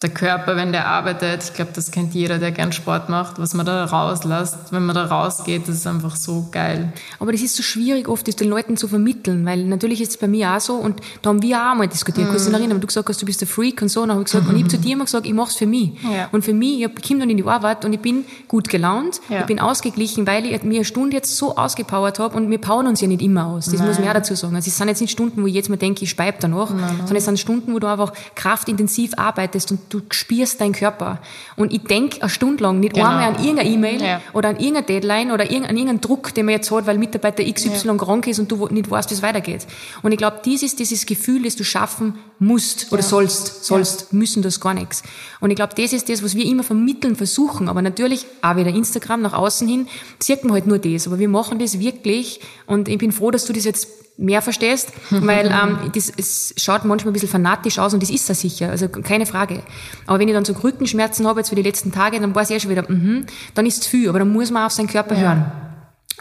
der Körper, wenn der arbeitet, ich glaube, das kennt jeder, der gern Sport macht, was man da rauslässt, wenn man da rausgeht, das ist einfach so geil. Aber das ist so schwierig oft, das den Leuten zu vermitteln, weil natürlich ist es bei mir auch so und da haben wir auch mal diskutiert, mhm. kannst du dich erinnern, du gesagt hast, du bist der Freak und so, und dann habe ich gesagt, mhm. und ich habe zu dir immer gesagt, ich mache es für mich. Ja. Und für mich, ich komme dann in die Arbeit und ich bin gut gelaunt, ja. ich bin ausgeglichen, weil ich mir eine Stunde jetzt so ausgepowert habe und wir powern uns ja nicht immer aus, das Nein. muss man auch dazu sagen. Also es sind jetzt nicht Stunden, wo ich jetzt mal denke, ich speibe danach, Nein. sondern es sind Stunden, wo du einfach kraftintensiv arbeitest und du spürst deinen Körper. Und ich denk eine Stunde lang nicht genau. einmal an irgendeine E-Mail ja. oder an irgendeine Deadline oder an irgendeinen Druck, den man jetzt hat, weil Mitarbeiter XY ja. krank ist und du nicht weißt, wie es weitergeht. Und ich glaube, dies ist dieses Gefühl, das du schaffen musst oder ja. sollst. Sollst, müssen das gar nichts. Und ich glaube, das ist das, was wir immer vermitteln versuchen. Aber natürlich, auch wieder Instagram nach außen hin, sieht man halt nur das. Aber wir machen das wirklich und ich bin froh, dass du das jetzt mehr verstehst, weil ähm, das, es schaut manchmal ein bisschen fanatisch aus und das ist er sicher, also keine Frage. Aber wenn ich dann so Rückenschmerzen habe jetzt für die letzten Tage, dann weiß ich eh schon wieder, mhm, dann ist es viel, aber dann muss man auf seinen Körper ja. hören.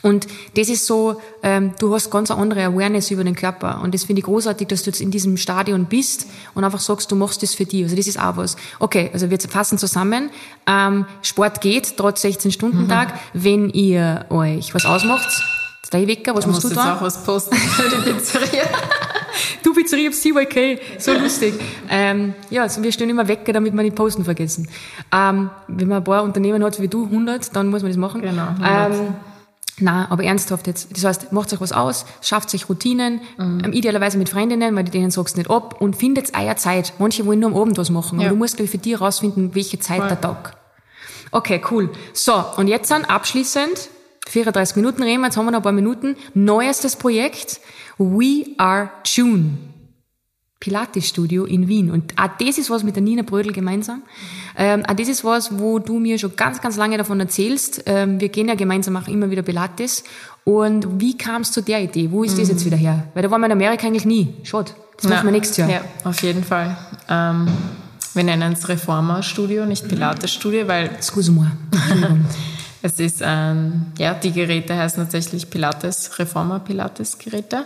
Und das ist so, ähm, du hast ganz eine andere Awareness über den Körper. Und das finde ich großartig, dass du jetzt in diesem Stadion bist und einfach sagst, du machst das für dich. Also das ist auch was. Okay, also wir fassen zusammen. Ähm, Sport geht, trotz 16-Stunden-Tag. Mhm. Wenn ihr euch was ausmacht, der Wecker, was da musst du da? auch was posten für die Pizzeria. du Pizzeria CYK, so lustig. Ähm, ja, also wir stehen immer Wecker, damit wir nicht posten vergessen. Ähm, wenn man ein paar Unternehmen hat wie du, 100, dann muss man das machen. Genau. Ähm, na, aber ernsthaft jetzt. Das heißt, macht euch was aus, schafft sich Routinen, mhm. ähm, idealerweise mit Freundinnen, weil denen sagst nicht ab und findet euer Zeit. Manche wollen nur am Abend was machen, ja. aber du musst, glaube ich, für dich herausfinden, welche Zeit Voll. der Tag. Okay, cool. So, und jetzt dann abschließend 34 Minuten reden jetzt haben wir noch ein paar Minuten. Neuestes Projekt, We Are June. Pilates-Studio in Wien. Und auch das ist was mit der Nina Brödel gemeinsam. Ähm, auch das ist was, wo du mir schon ganz, ganz lange davon erzählst. Ähm, wir gehen ja gemeinsam auch immer wieder Pilates. Und wie kam es zu der Idee? Wo ist mhm. das jetzt wieder her? Weil da waren wir in Amerika eigentlich nie. Schade. Das machen wir nächstes Jahr. Ja, auf jeden Fall. Ähm, wir nennen es Reformer-Studio, nicht Pilates-Studio, weil... Excuse-moi. Es ist, ähm, ja, die Geräte heißen tatsächlich Pilates, Reformer Pilates Geräte.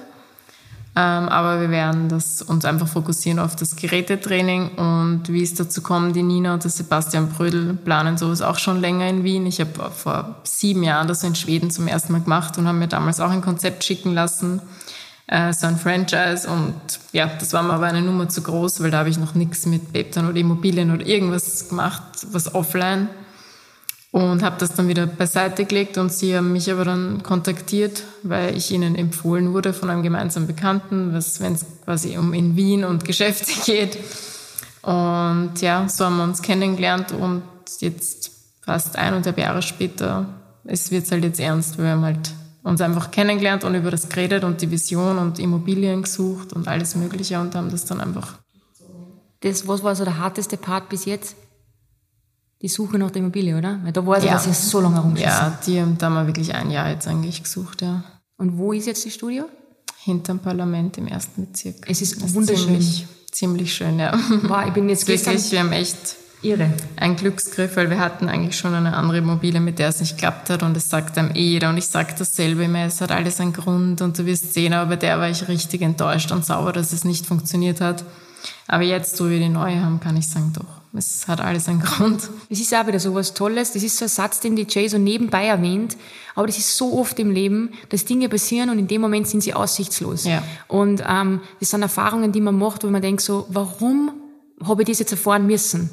Ähm, aber wir werden das, uns einfach fokussieren auf das Gerätetraining und wie es dazu kommt, die Nina und der Sebastian Brödel planen sowas auch schon länger in Wien. Ich habe vor sieben Jahren das in Schweden zum ersten Mal gemacht und haben mir damals auch ein Konzept schicken lassen, äh, so ein Franchise und ja, das war mir aber eine Nummer zu groß, weil da habe ich noch nichts mit Bebtan oder Immobilien oder irgendwas gemacht, was offline und habe das dann wieder beiseite gelegt und sie haben mich aber dann kontaktiert, weil ich ihnen empfohlen wurde von einem gemeinsamen Bekannten, wenn es quasi um in Wien und Geschäfte geht. Und ja, so haben wir uns kennengelernt und jetzt fast eineinhalb Jahre später, es wird halt jetzt ernst, weil wir haben halt uns einfach kennengelernt und über das geredet und die Vision und Immobilien gesucht und alles Mögliche und haben das dann einfach. Das, was war so der harteste Part bis jetzt? Die Suche nach der Immobilie, oder? Weil da war es, ja. dass ihr so lange herumschissen. Ja, die haben da mal wirklich ein Jahr jetzt eigentlich gesucht, ja. Und wo ist jetzt das Studio? Hinterm Parlament im ersten Bezirk. Es ist, ist wunderschön. Ziemlich, ziemlich schön, ja. Wow, ich bin jetzt gestern... Wirklich, wir haben echt irre. ein Glücksgriff, weil wir hatten eigentlich schon eine andere Immobilie, mit der es nicht geklappt hat und es sagt einem eh jeder und ich sage dasselbe immer, es hat alles einen Grund und du wirst sehen, aber bei der war ich richtig enttäuscht und sauer, dass es nicht funktioniert hat. Aber jetzt, wo wir die neue haben, kann ich sagen, doch es hat alles einen Grund. Es ist auch wieder so was Tolles. Das ist so ein Satz, den die Jay so nebenbei erwähnt. Aber das ist so oft im Leben, dass Dinge passieren und in dem Moment sind sie aussichtslos. Ja. Und ähm, das sind Erfahrungen, die man macht, wo man denkt so, warum habe ich das jetzt erfahren müssen?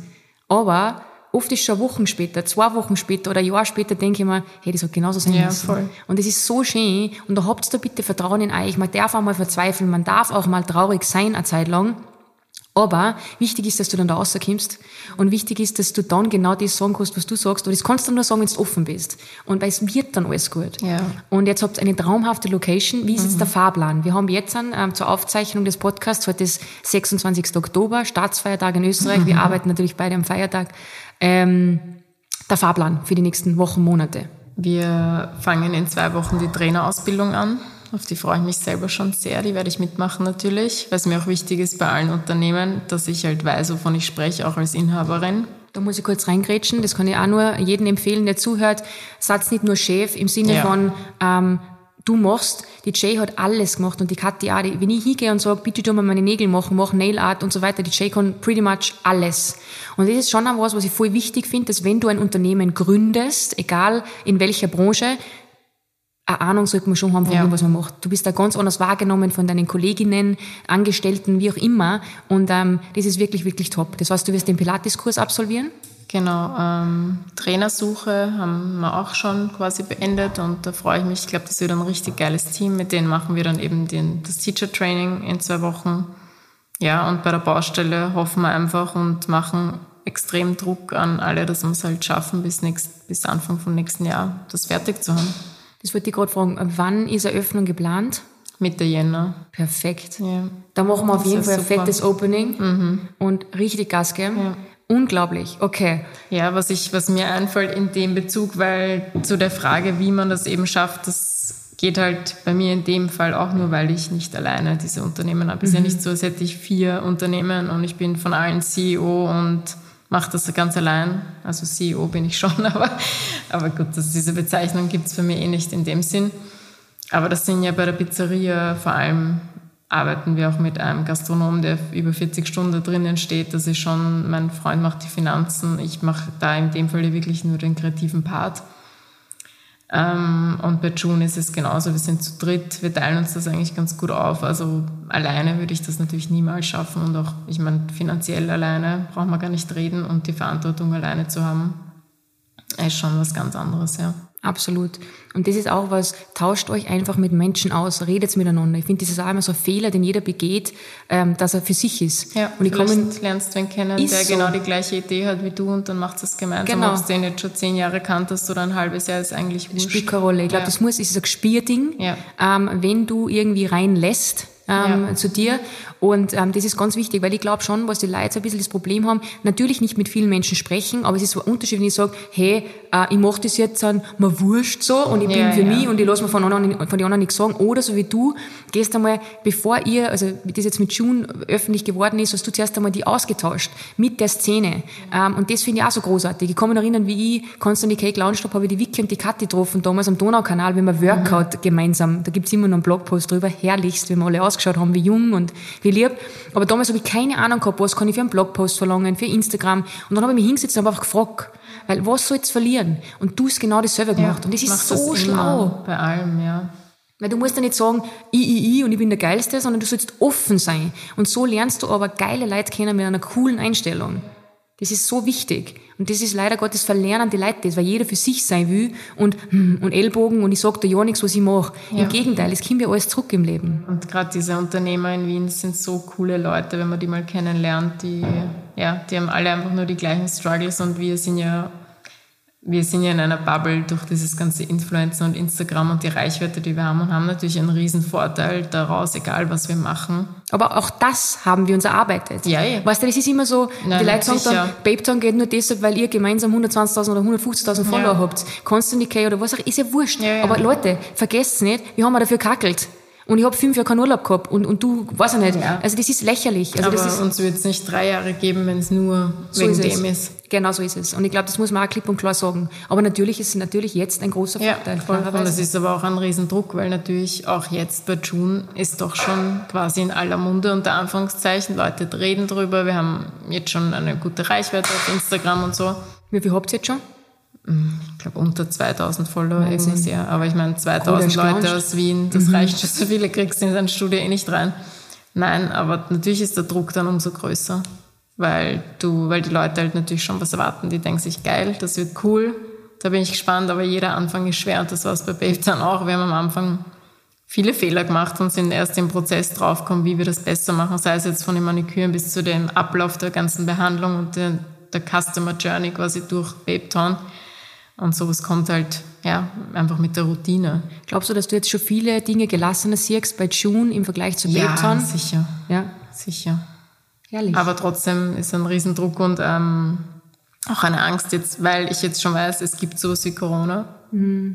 Aber oft ist schon Wochen später, zwei Wochen später oder ein Jahr später denke ich mir, hey, das hat genauso sein ja, müssen. Voll. Und das ist so schön. Und da habt ihr bitte Vertrauen in euch. Man darf auch mal verzweifeln, man darf auch mal traurig sein eine Zeit lang. Aber wichtig ist, dass du dann da rauskommst. Und wichtig ist, dass du dann genau das sagen kannst, was du sagst. Und das kannst du nur sagen, wenn du offen bist. Und weil es wird dann alles gut. Ja. Und jetzt habt ihr eine traumhafte Location. Wie ist mhm. jetzt der Fahrplan? Wir haben jetzt an, ähm, zur Aufzeichnung des Podcasts, heute ist 26. Oktober, Staatsfeiertag in Österreich. Mhm. Wir arbeiten natürlich beide am Feiertag. Ähm, der Fahrplan für die nächsten Wochen, Monate. Wir fangen in zwei Wochen die Trainerausbildung an. Auf die freue ich mich selber schon sehr. Die werde ich mitmachen natürlich, weil es mir auch wichtig ist bei allen Unternehmen, dass ich halt weiß, wovon ich spreche, auch als Inhaberin. Da muss ich kurz reingrätschen. Das kann ich auch nur jedem empfehlen, der zuhört. Satz nicht nur Chef im Sinne ja. von, ähm, du machst. Die Jay hat alles gemacht und die Kathi auch. Wenn ich hingehe und sage, bitte tu mir meine Nägel machen, mach Nail Art und so weiter, die Jay kann pretty much alles. Und das ist schon auch was, was ich voll wichtig finde, dass wenn du ein Unternehmen gründest, egal in welcher Branche, eine Ahnung sollte man schon haben von ja. dem, was man macht. Du bist da ganz anders wahrgenommen von deinen Kolleginnen, Angestellten, wie auch immer. Und ähm, das ist wirklich, wirklich top. Das heißt, du wirst den Pilates-Kurs absolvieren? Genau. Ähm, Trainersuche haben wir auch schon quasi beendet und da freue ich mich. Ich glaube, das wird ein richtig geiles Team. Mit denen machen wir dann eben den, das Teacher-Training in zwei Wochen. Ja, und bei der Baustelle hoffen wir einfach und machen extrem Druck an alle, dass wir es halt schaffen, bis, nächst, bis Anfang vom nächsten Jahr das fertig zu haben. Das wollte ich gerade fragen. Wann ist Eröffnung geplant? Mitte Jänner. Perfekt. Ja. Da machen wir auf Das jeden Fall ein super. fettes Opening und richtig Gas geben. Ja. Unglaublich. Okay. Ja, was, ich, was mir einfällt in dem Bezug, weil zu der Frage, wie man das eben schafft, das geht halt bei mir in dem Fall auch nur, weil ich nicht alleine diese Unternehmen habe. Es ist ja nicht so, als hätte ich vier Unternehmen und ich bin von allen CEO und mache das ganz allein. Also CEO bin ich schon, aber, aber gut, das, diese Bezeichnung gibt es für mich eh nicht in dem Sinn. Aber das sind ja bei der Pizzeria vor allem arbeiten wir auch mit einem Gastronom, der über 40 Stunden drinnen steht. Das ist schon, mein Freund macht die Finanzen, ich mache da in dem Fall wirklich nur den kreativen Part. Ähm, und bei June ist es genauso, wir sind zu dritt, wir teilen uns das eigentlich ganz gut auf. Also alleine würde ich das natürlich niemals schaffen und auch, ich meine, finanziell alleine braucht man gar nicht reden und die Verantwortung alleine zu haben, ist schon was ganz anderes, ja. Absolut. Und das ist auch was, tauscht euch einfach mit Menschen aus, redet miteinander. Ich finde, das ist auch immer so ein Fehler, den jeder begeht, ähm, dass er für sich ist. Ja, und ich komme lernst du einen kennen, der so. genau die gleiche Idee hat wie du und dann macht es gemeinsam. Genau. Ob du den jetzt schon zehn Jahre kanntest oder ein halbes Jahr, ist eigentlich wurscht. spielt keine Rolle. Ich glaube, Ja. das muss, ist ein Gespierding, Ja. ähm, wenn du irgendwie reinlässt ähm, Ja. zu dir. Und ähm, das ist ganz wichtig, weil ich glaube schon, was die Leute so ein bisschen das Problem haben, natürlich nicht mit vielen Menschen sprechen, aber es ist so ein Unterschied, wenn ich sage, hey, äh, ich mache das jetzt an, mir wurscht so und ich bin Ja, für ja. mich und ich lasse mir von, anderen, von den anderen nichts sagen. Oder so wie du, gehst einmal, bevor ihr, also wie das jetzt mit June öffentlich geworden ist, hast du zuerst einmal die ausgetauscht mit der Szene. Ähm, und das finde ich auch so großartig. Ich kann mich erinnern, wie ich Constantly Cake Launch habe, ich die Vicky und die Kathi getroffen, damals am Donaukanal, wenn wir Workout gemeinsam, da gibt's immer noch einen Blogpost drüber, herrlichst, wenn wir alle ausgeschaut haben, wie jung und wie lieb. Aber damals habe ich keine Ahnung gehabt, was kann ich für einen Blogpost verlangen, für Instagram. Und dann habe ich mich hingesetzt und habe einfach gefragt, weil was soll's verlieren? Und du hast genau dasselbe gemacht. und das ist so das schlau. Bei allem, ja. Weil du musst ja nicht sagen, ich, ich, ich und ich bin der Geilste, sondern du sollst offen sein. Und so lernst du aber geile Leute kennen mit einer coolen Einstellung. Das ist so wichtig. Und das ist leider Gottes Verlernen die Leute das, weil jeder für sich sein will und, hm, und Ellbogen und ich sag dir ja nichts, was ich mache. Ja. Im Gegenteil, es kommt ja alles zurück im Leben. Und gerade diese Unternehmer in Wien sind so coole Leute, wenn man die mal kennenlernt, die, ja, die haben alle einfach nur die gleichen Struggles und wir sind ja, wir sind ja in einer Bubble durch dieses ganze Influencer und Instagram und die Reichweite, die wir haben und haben natürlich einen riesen Vorteil daraus, egal was wir machen. Aber auch das haben wir uns erarbeitet. Ja, ja. Weißt du, das ist immer so, Nein, die Leute sagen dann, Babe Town geht nur deshalb, weil ihr gemeinsam 120.000 oder 150.000 Follower Ja. habt. Constantly K oder was auch, ist ja wurscht. Ja, ja. Aber Leute, vergesst nicht, wir haben ja dafür kackelt. Und ich habe fünf Jahre keinen Urlaub gehabt und, und du, weiß ich nicht. Ja. Also das ist lächerlich. Also Aber das ist, uns wird es nicht drei Jahre geben, wenn es nur so wegen ist dem es. ist. Genau so ist es. Und ich glaube, das muss man auch klipp und klar sagen. Aber natürlich ist es natürlich jetzt ein großer Ja, Vorteil. voll. Und es ist aber auch ein Riesendruck, weil natürlich auch jetzt bei June ist doch schon quasi in aller Munde unter Anführungszeichen. Leute reden drüber. Wir haben jetzt schon eine gute Reichweite auf Instagram und so. Wie viel habt ihr jetzt schon? Ich glaube unter 2000 Follower irgendwas, ja. Aber ich meine, Cool, 2000 hast du Leute aus Wien, das reicht schon. So viele kriegst du in dein Studio eh nicht rein. Nein, aber natürlich ist der Druck dann umso größer. Weil du, weil die Leute halt natürlich schon was erwarten. Die denken sich, geil, das wird cool. Da bin ich gespannt, aber jeder Anfang ist schwer. Und das war es bei Babetown auch. Wir haben am Anfang viele Fehler gemacht und sind erst im Prozess draufgekommen, wie wir das besser machen. Sei es jetzt von den Maniküren bis zu dem Ablauf der ganzen Behandlung und der, der Customer Journey quasi durch Babetown. Und sowas kommt halt, ja, einfach mit der Routine. Glaubst du, dass du jetzt schon viele Dinge gelassener siehst bei June im Vergleich zu Babe Town? sicher. Ja, Sicher. herrlich. Aber trotzdem ist ein Riesendruck und ähm, auch eine Angst jetzt, weil ich jetzt schon weiß, es gibt sowas wie Corona.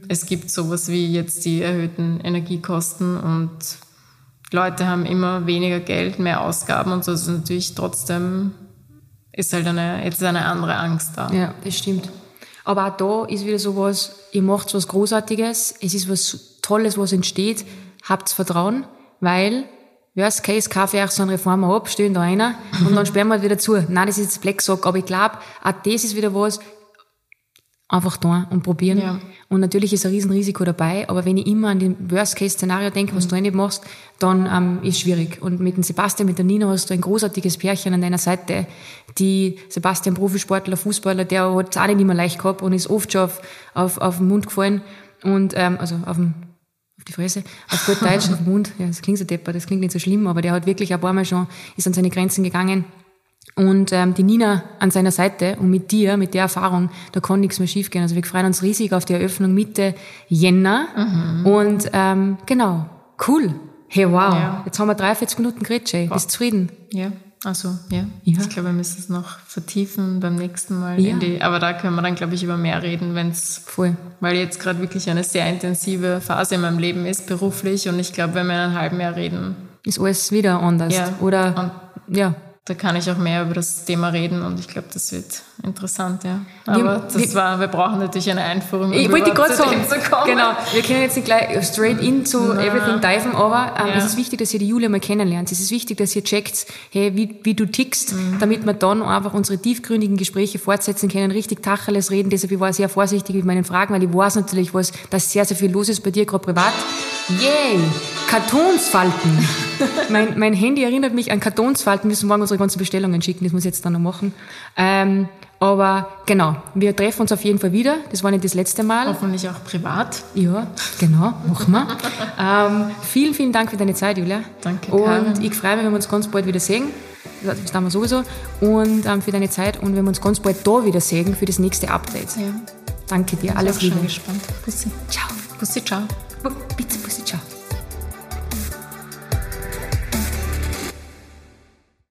Es gibt sowas wie jetzt die erhöhten Energiekosten und Leute haben immer weniger Geld, mehr Ausgaben und so. Also natürlich trotzdem ist halt eine, jetzt eine andere Angst da. Ja, das stimmt. Aber auch da ist wieder so was, ihr macht was Großartiges, es ist was Tolles, was entsteht, habt Vertrauen, weil, worst case, kaufe ich euch so eine Reform ab, stellen da einer und dann sperren wir halt wieder zu. Nein, das ist jetzt Black Sock, aber ich glaube, auch das ist wieder was, einfach da und probieren. Ja. Und natürlich ist ein Riesenrisiko dabei, aber wenn ich immer an den Worst-Case-Szenario denke, was du nicht machst, dann ähm, ist schwierig. Und mit dem Sebastian, mit der Nina hast du ein großartiges Pärchen an deiner Seite. Die Sebastian, Profisportler, Fußballer, der hat es auch nicht immer leicht gehabt und ist oft schon auf, auf, auf den Mund gefallen. Und, ähm, also auf den, auf die Fresse, auf gut Deutsch, auf den Mund. Ja, das klingt so depper, das klingt nicht so schlimm, aber der hat wirklich ein paar Mal schon, ist an seine Grenzen gegangen. Und ähm, die Nina an seiner Seite und mit dir, mit der Erfahrung, da kann nichts mehr schiefgehen. Also wir freuen uns riesig auf die Eröffnung Mitte Jänner. Mhm. Und ähm, genau, cool. Hey, wow. Ja. Jetzt haben wir 43 Minuten geredet, Jay. Bist du zufrieden? Ja. Also ja. ja. Ich glaube, wir müssen es noch vertiefen beim nächsten Mal. Ja. Die, aber da können wir dann, glaube ich, über mehr reden, wenn es voll. Weil jetzt gerade wirklich eine sehr intensive Phase in meinem Leben ist, beruflich. Und ich glaube, wenn wir in einem halben Jahr reden, ist alles wieder anders. Ja. Oder und ja da kann ich auch mehr über das Thema reden und ich glaube, das wird interessant, ja. Aber das war, wir brauchen natürlich eine Einführung. Um ich wollte gerade sagen, genau, wir können jetzt nicht gleich straight into Na. everything diven, aber ähm, ja. es ist wichtig, dass ihr die Julia mal kennenlernt. Es ist wichtig, dass ihr checkt, hey, wie, wie du tickst, mhm. damit wir dann einfach unsere tiefgründigen Gespräche fortsetzen können, richtig Tacheles reden. Deshalb ich war sehr vorsichtig mit meinen Fragen, weil ich weiß natürlich, was, dass sehr, sehr viel los ist bei dir, gerade privat. Yay! Kartonsfalten. mein, mein Handy erinnert mich an Kartonsfalten. Wir müssen morgen unsere ganzen Bestellungen schicken. Das muss ich jetzt dann noch machen. Ähm, aber genau, wir treffen uns auf jeden Fall wieder. Das war nicht das letzte Mal. Hoffentlich auch privat. Ja, genau, machen wir. ähm, vielen, vielen Dank für deine Zeit, Julia. Danke, Karin. Und ich freue mich, wenn wir uns ganz bald wieder sehen. Das tun wir sowieso. Und ähm, für deine Zeit und wenn wir uns ganz bald da wieder sehen für das nächste Update. Ja. Danke dir, alles Liebe. Ich bin gespannt. Bussi. Ciao. Bussi, ciao. Bitte, Bussi, ciao.